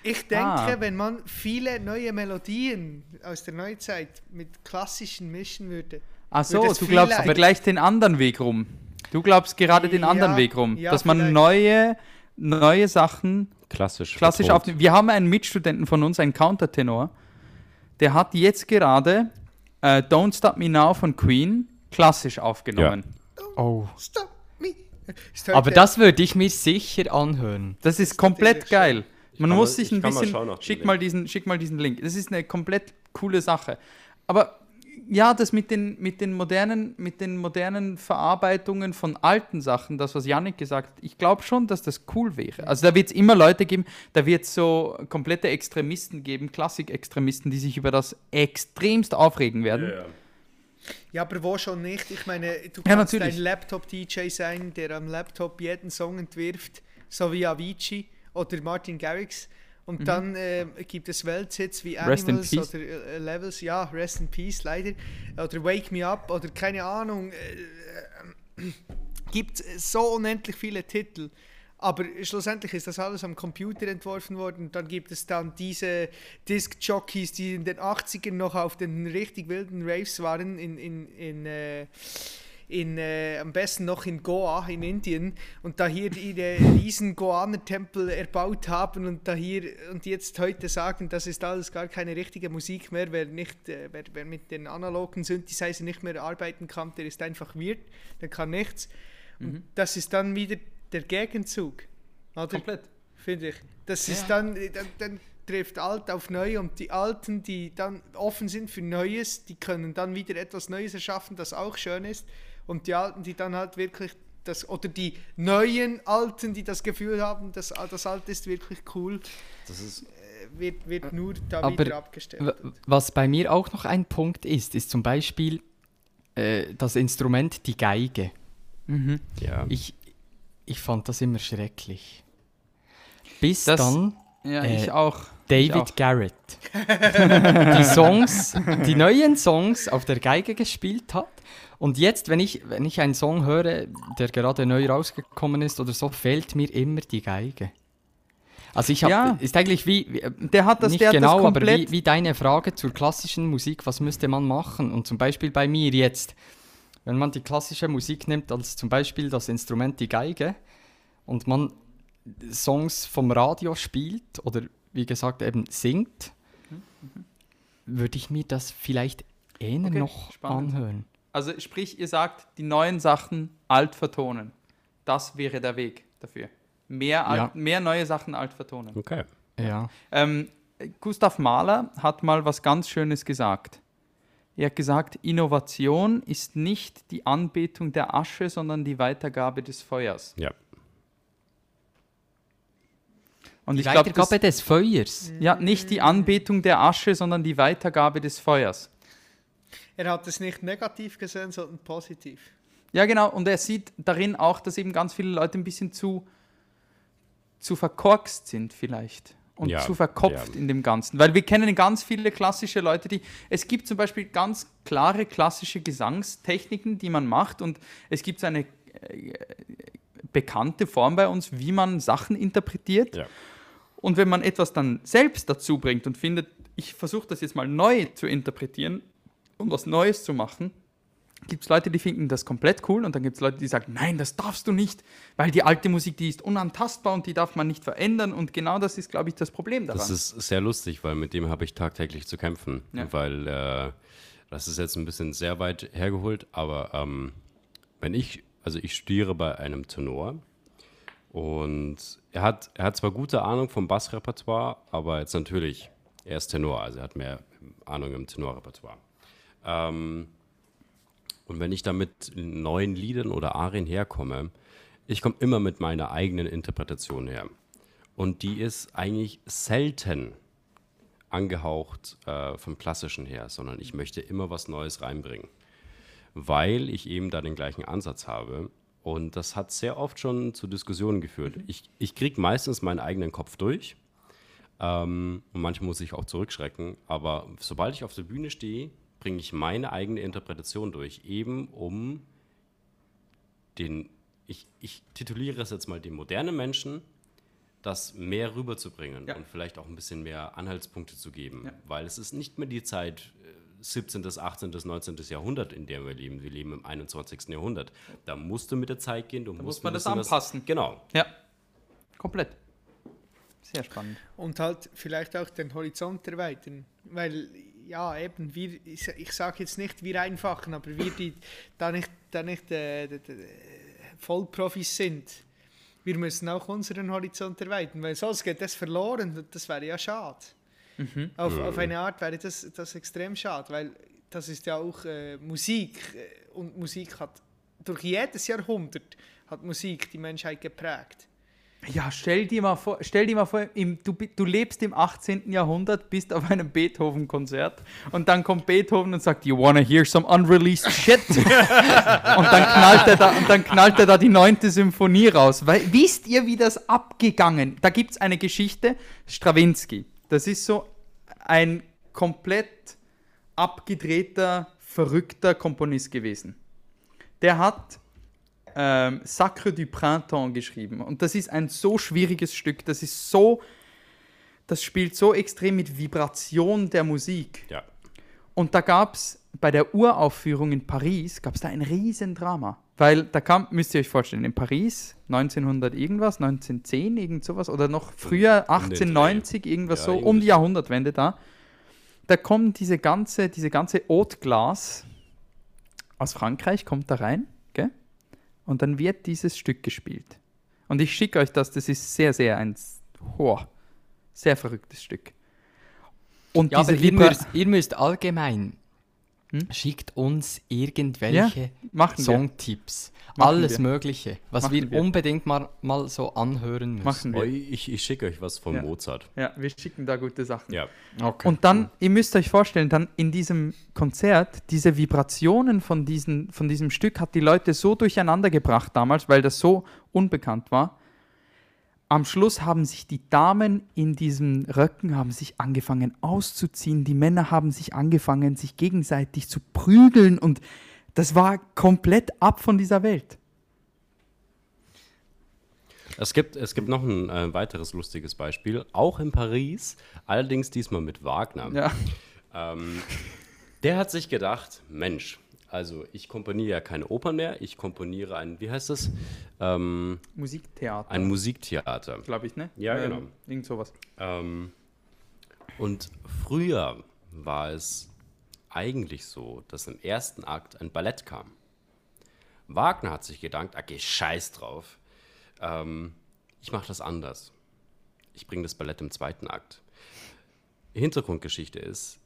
ich denke, Ah. wenn man viele neue Melodien aus der Neuzeit mit klassischen mischen würde. Ach so, du glaubst vielleicht- gleich den anderen Weg rum. Du glaubst gerade den anderen Ja, Weg rum. ja, dass man vielleicht. neue, neue Sachen Klassisch. klassisch aufnimmt. Wir haben einen Mitstudenten von uns, einen Countertenor, der hat jetzt gerade äh, Don't Stop Me Now von Queen klassisch aufgenommen. Oh. Stop Aber das würde ich mir sicher anhören. Das ist komplett geil. Man muss mal- sich ich ein mal bisschen. dem Schick mal, diesen, schick mal diesen Link. Das ist eine komplett coole Sache. Aber ja, das mit den, mit, den modernen, mit den modernen Verarbeitungen von alten Sachen, das, was Yannick gesagt hat, ich glaube schon, dass das cool wäre. Also da wird es immer Leute geben, da wird es so komplette Extremisten geben, Klassik-Extremisten, die sich über das extremst aufregen werden. Ja. Ja, aber wo schon nicht? Ich meine, du Ja, kannst natürlich. ein Laptop-DJ sein, der am Laptop jeden Song entwirft, so wie Avicii oder Martin Garrix. Und dann äh, gibt es Welthits wie Mhm. Animals oder äh, Levels, ja, Rest in Peace leider, oder Wake Me Up oder keine Ahnung. Äh, äh, gibt so unendlich viele Titel. Aber schlussendlich ist das alles am Computer entworfen worden. Und dann gibt es dann diese Disc-Jockeys, die in den 80ern noch auf den richtig wilden Raves waren, in, in, in, äh, in äh, am besten noch in Goa in Indien und da hier ihre riesen Goaner-Tempel erbaut haben und da hier und jetzt heute sagen, das ist alles gar keine richtige Musik mehr. Wer, nicht, äh, wer, wer mit den analogen Synthesizer nicht mehr arbeiten kann, der ist einfach weird, der kann nichts. Und das ist dann wieder der Gegenzug. Oder? Komplett. finde ich. Das Ja. ist dann, dann, dann trifft alt auf neu und die Alten, die dann offen sind für Neues, die können dann wieder etwas Neues erschaffen, das auch schön ist. Und die Alten, die dann halt wirklich das, oder die neuen Alten, die das Gefühl haben, das, das Alte ist wirklich cool, Das ist, äh, wird, wird nur da Aber wieder abgestellt. Was bei mir auch noch ein Punkt ist, ist zum Beispiel äh, das Instrument, die Geige. Mhm. ja. Ich, ich fand das immer schrecklich. Bis Das- dann Ja, Äh, ich auch. Ich auch. David Garrett die Songs, die neuen Songs auf der Geige gespielt hat. Und jetzt, wenn ich, wenn ich einen Song höre, der gerade neu rausgekommen ist oder so, fehlt mir immer die Geige. Also ich habe, Ja. ist eigentlich wie, wie äh, Der hat das, nicht der genau, aber wie, wie deine Frage zur klassischen Musik, was müsste man machen? Und zum Beispiel bei mir jetzt, wenn man die klassische Musik nimmt als zum Beispiel das Instrument die Geige und man Songs vom Radio spielt oder wie gesagt eben singt, würde ich mir das vielleicht eher. Okay, noch spannend. anhören. Also sprich, ihr sagt, die neuen Sachen alt vertonen. Das wäre der Weg dafür. Mehr, alt, Ja. mehr neue Sachen alt vertonen. okay. Ja. Ähm, Gustav Mahler hat mal was ganz Schönes gesagt. Er hat gesagt, Innovation ist nicht die Anbetung der Asche, sondern die Weitergabe des Feuers. Ja. Und Die ich glaube, Weitergabe des Feuers. ja, nicht die Anbetung der Asche, sondern die Weitergabe des Feuers. Er hat es nicht negativ gesehen, sondern positiv. Ja, genau. Und er sieht darin auch, dass eben ganz viele Leute ein bisschen zu, zu verkorkst sind vielleicht. Und Ja, zu verkopft ja. in dem Ganzen. Weil wir kennen ganz viele klassische Leute, die. Es gibt zum Beispiel ganz klare klassische Gesangstechniken, die man macht. Und es gibt so eine äh, bekannte Form bei uns, wie man Sachen interpretiert. Ja. Und wenn man etwas dann selbst dazu bringt und findet, ich versuche das jetzt mal neu zu interpretieren und was Neues zu machen, gibt es Leute, die finden das komplett cool und dann gibt es Leute, die sagen, nein, das darfst du nicht, weil die alte Musik, die ist unantastbar und die darf man nicht verändern und genau das ist, glaube ich, das Problem daran. Das ist sehr lustig, weil mit dem habe ich tagtäglich zu kämpfen. Ja. Weil äh, das ist jetzt ein bisschen sehr weit hergeholt, aber ähm, wenn ich, also ich studiere bei einem Tenor und er hat, er hat zwar gute Ahnung vom Bassrepertoire, aber jetzt natürlich, er ist Tenor, also er hat mehr Ahnung im Tenorrepertoire. Ähm, und wenn ich da mit neuen Liedern oder Arien herkomme, ich komme immer mit meiner eigenen Interpretation her. Und die ist eigentlich selten angehaucht äh, vom Klassischen her, sondern ich möchte immer was Neues reinbringen, weil ich eben da den gleichen Ansatz habe. Und das hat sehr oft schon zu Diskussionen geführt. Ich, ich kriege meistens meinen eigenen Kopf durch ähm, und manchmal muss ich auch zurückschrecken, aber sobald ich auf der Bühne stehe, bringe ich meine eigene Interpretation durch, eben um den, ich, ich tituliere es jetzt mal den modernen Menschen, das mehr rüberzubringen Ja. und vielleicht auch ein bisschen mehr Anhaltspunkte zu geben. Ja. Weil es ist nicht mehr die Zeit äh, 17., 18., 19. Jahrhundert, in der wir leben. Wir leben im 21. Jahrhundert. Da musst du mit der Zeit gehen. Du musst muss man das bisschen was- anpassen. Genau. ja, komplett. Sehr spannend. Und halt vielleicht auch den Horizont erweitern. Weil, ja, eben, wir, ich, ich sage jetzt nicht wir einfachen, aber wir, die da nicht, da nicht äh, Vollprofis sind, wir müssen auch unseren Horizont erweitern, weil sonst geht das verloren und das wäre ja schade. Auf, auf eine Art wäre das, das extrem schade, weil das ist ja auch äh, Musik. äh, Und Musik hat durch jedes Jahrhundert hat Musik die Menschheit geprägt. Ja, stell dir mal vor, stell dir mal vor im, du, du lebst im 18. Jahrhundert, bist auf einem Beethoven-Konzert und dann kommt Beethoven und sagt, You wanna hear some unreleased shit? und, dann knallt er da, und dann knallt er da die neunte Symphonie raus. Weil, wisst ihr, wie das abgegangen? Da gibt es eine Geschichte, Stravinsky. Das ist so ein komplett abgedrehter, verrückter Komponist gewesen. Der hat ähm, Sacre du Printemps geschrieben. Und das ist ein so schwieriges Stück. Das ist so. Das spielt so extrem mit Vibration der Musik. Ja. Und da gab es bei der Uraufführung in Paris, gab es da ein Riesendrama. Weil da kam, müsst ihr euch vorstellen, in Paris 1900 irgendwas, 1910 irgend sowas oder noch früher Um den 1890 irgendwas Ja, so, um die Jahrhundertwende da. Da kommt diese ganze, diese ganze Haute Glace aus Frankreich, kommt da rein? Und dann wird dieses Stück gespielt. Und ich schicke euch das, das ist sehr, sehr ein hoher, sehr verrücktes Stück. Und Ja, aber diese ihr müsst, ihr müsst allgemein, Hm? schickt uns irgendwelche wir. Songtipps. Alles wir. Mögliche, was Machen wir, wir. unbedingt mal, mal so anhören müssen. Machen wir. Ich ich schicke euch was von Ja. Mozart. Ja, wir schicken da gute Sachen. Ja. Okay. Und dann, ihr müsst euch vorstellen, dann in diesem Konzert, diese Vibrationen von, diesen, von diesem Stück hat die Leute so durcheinander gebracht damals, weil das so unbekannt war. Am Schluss haben sich die Damen in diesen Röcken haben sich angefangen auszuziehen, die Männer haben sich angefangen, sich gegenseitig zu prügeln und das war komplett ab von dieser Welt. Es gibt, es gibt noch ein äh, weiteres lustiges Beispiel, auch in Paris, allerdings diesmal mit Wagner. Ja. Ähm, der hat sich gedacht, Mensch, also ich komponiere ja keine Opern mehr, ich komponiere ein, wie heißt das? Ähm, Musiktheater, ein Musiktheater. glaube ich, ne? Ja, genau. Irgend sowas. Ähm, und früher war es eigentlich so, dass im ersten Akt ein Ballett kam. Wagner hat sich gedacht, okay, scheiß drauf. Ähm, ich mache das anders. Ich bringe das Ballett im zweiten Akt. Hintergrundgeschichte ist,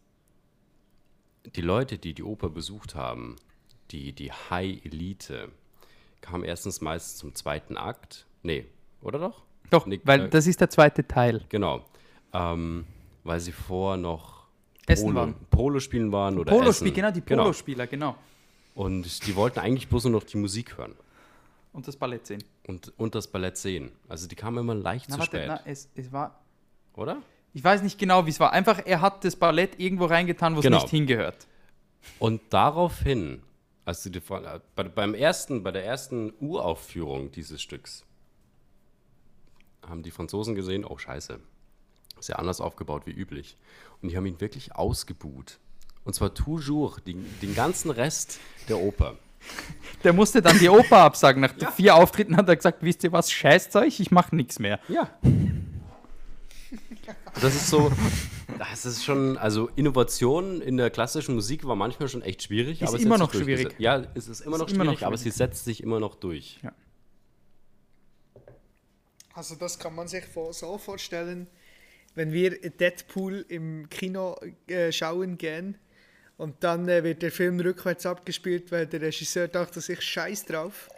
die Leute, die die Oper besucht haben, die, die High-Elite, kamen erstens meist zum zweiten Akt. Nee, oder doch? Doch, Nee, weil äh, das ist der zweite Teil. Genau. Ähm, weil sie vorher noch Essen Polo, waren. Polo spielen waren oder Polospiel, essen. genau, die Genau. Polospieler, genau. Und die wollten eigentlich bloß nur noch die Musik hören Und das Ballett sehen. und, und das Ballett sehen. Also die kamen immer leicht Na, zu warte, spät, na, es, es war. oder? Ich weiß nicht genau, wie es war. Einfach, er hat das Ballett irgendwo reingetan, wo es Genau. nicht hingehört. Und daraufhin, als sie die, äh, bei, beim ersten, bei der ersten Uraufführung dieses Stücks, haben die Franzosen gesehen, oh scheiße, ist ja anders aufgebaut wie üblich. Und die haben ihn wirklich ausgebuht. Und zwar toujours, den, den ganzen Rest der Oper. Der musste dann die Oper absagen. Nach vier Auftritten hat er gesagt: Wisst ihr was, scheißt euch, ich mache nichts mehr. Ja. Das ist so, das ist schon, also Innovation in der klassischen Musik war manchmal schon echt schwierig. Ist aber es immer noch schwierig. Ja, es ist immer Ist noch immer noch schwierig, aber sie schwierig. setzt sich immer noch durch. Ja. Also das kann man sich so vorstellen, wenn wir Deadpool im Kino äh, schauen gehen und dann äh, wird der Film rückwärts abgespielt, weil der Regisseur dachte sich scheiß drauf.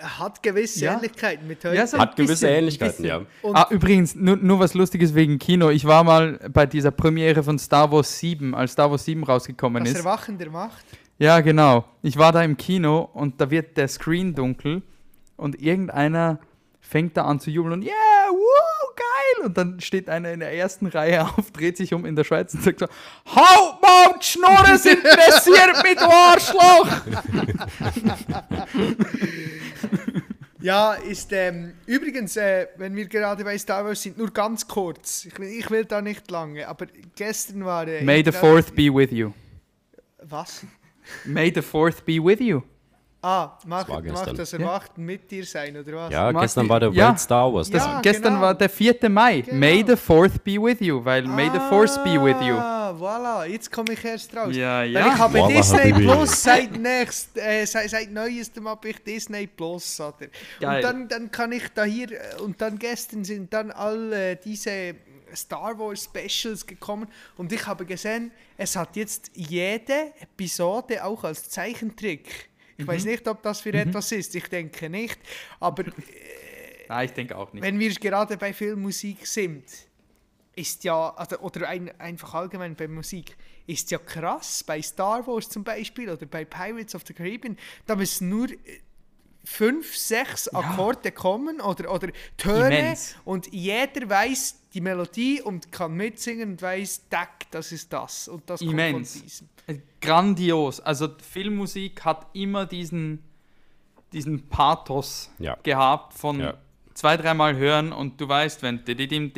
Hat gewisse Ja. Ähnlichkeiten mit heute. Ja, so Hat gewisse bisschen, Ähnlichkeiten, ja. Und ah, übrigens, nur, nur was Lustiges wegen Kino. Ich war mal bei dieser Premiere von Star Wars 7, als Star Wars 7 rausgekommen das ist. Erwachen der Macht. Ja, genau. Ich war da im Kino und da wird der Screen dunkel und irgendeiner fängt da an zu jubeln und yeah, woo, geil! Und dann steht einer in der ersten Reihe auf, dreht sich um in der Schweiz und sagt so, Halt mal die interessiert mich, du Arschloch! Ja, ist ähm, übrigens, äh, wenn wir gerade bei Star Wars sind, nur ganz kurz. Ich, will- ich will da nicht lange, aber gestern war äh, May the fourth be with you. Was? May the fourth be with you. Ah, macht, war macht gestern. das Erwachen mit dir sein, oder was? Ja, Martin, gestern war der ja. World Star Wars Das-. Ja, Gestern genau. war der 4. Mai. Genau. May the fourth be with you, weil May the force be with you. Ah, voilà, jetzt komme ich erst raus. Ja, Weil ja. ich habe Voila, Disney. Plus seit nächst, äh, seit, seit neuestem habe ich Disney Plus, oder? Geil. Und dann, dann kann ich da hier, äh, und dann gestern sind dann all äh, diese Star Wars Specials gekommen und ich habe gesehen, es hat jetzt jede Episode auch als Zeichentrick. Ich weiß nicht, ob das für etwas ist, ich denke nicht, aber Nein, ich denke auch nicht. wenn wir gerade bei Filmmusik sind, ist ja, also, oder ein, einfach allgemein bei Musik, ist ja krass, bei Star Wars zum Beispiel oder bei Pirates of the Caribbean, da müssen nur äh, fünf, sechs Akkorde kommen oder, oder Töne Immens. und jeder weiß die Melodie und kann mitsingen und weiß, tack, das ist das und das Immens. kommt von diesem. Grandios. Also Filmmusik hat immer diesen, diesen Pathos Ja. gehabt von Ja. Zwei, dreimal hören und du weißt, wenn dididim,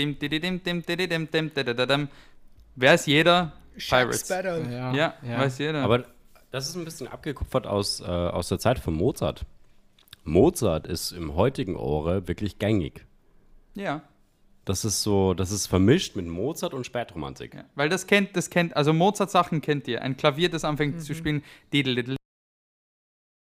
weiß jeder Pirates. Sparrow. Ja, weiß jeder. Aber das ist ein bisschen abgekupfert aus, äh, aus der Zeit von Mozart. Mozart ist im heutigen Ohre wirklich gängig. ja. Das ist so, das ist vermischt mit Mozart und Spätromantik. Ja, weil das kennt, das kennt, also Mozart-Sachen kennt ihr. Ein Klavier, das anfängt zu spielen.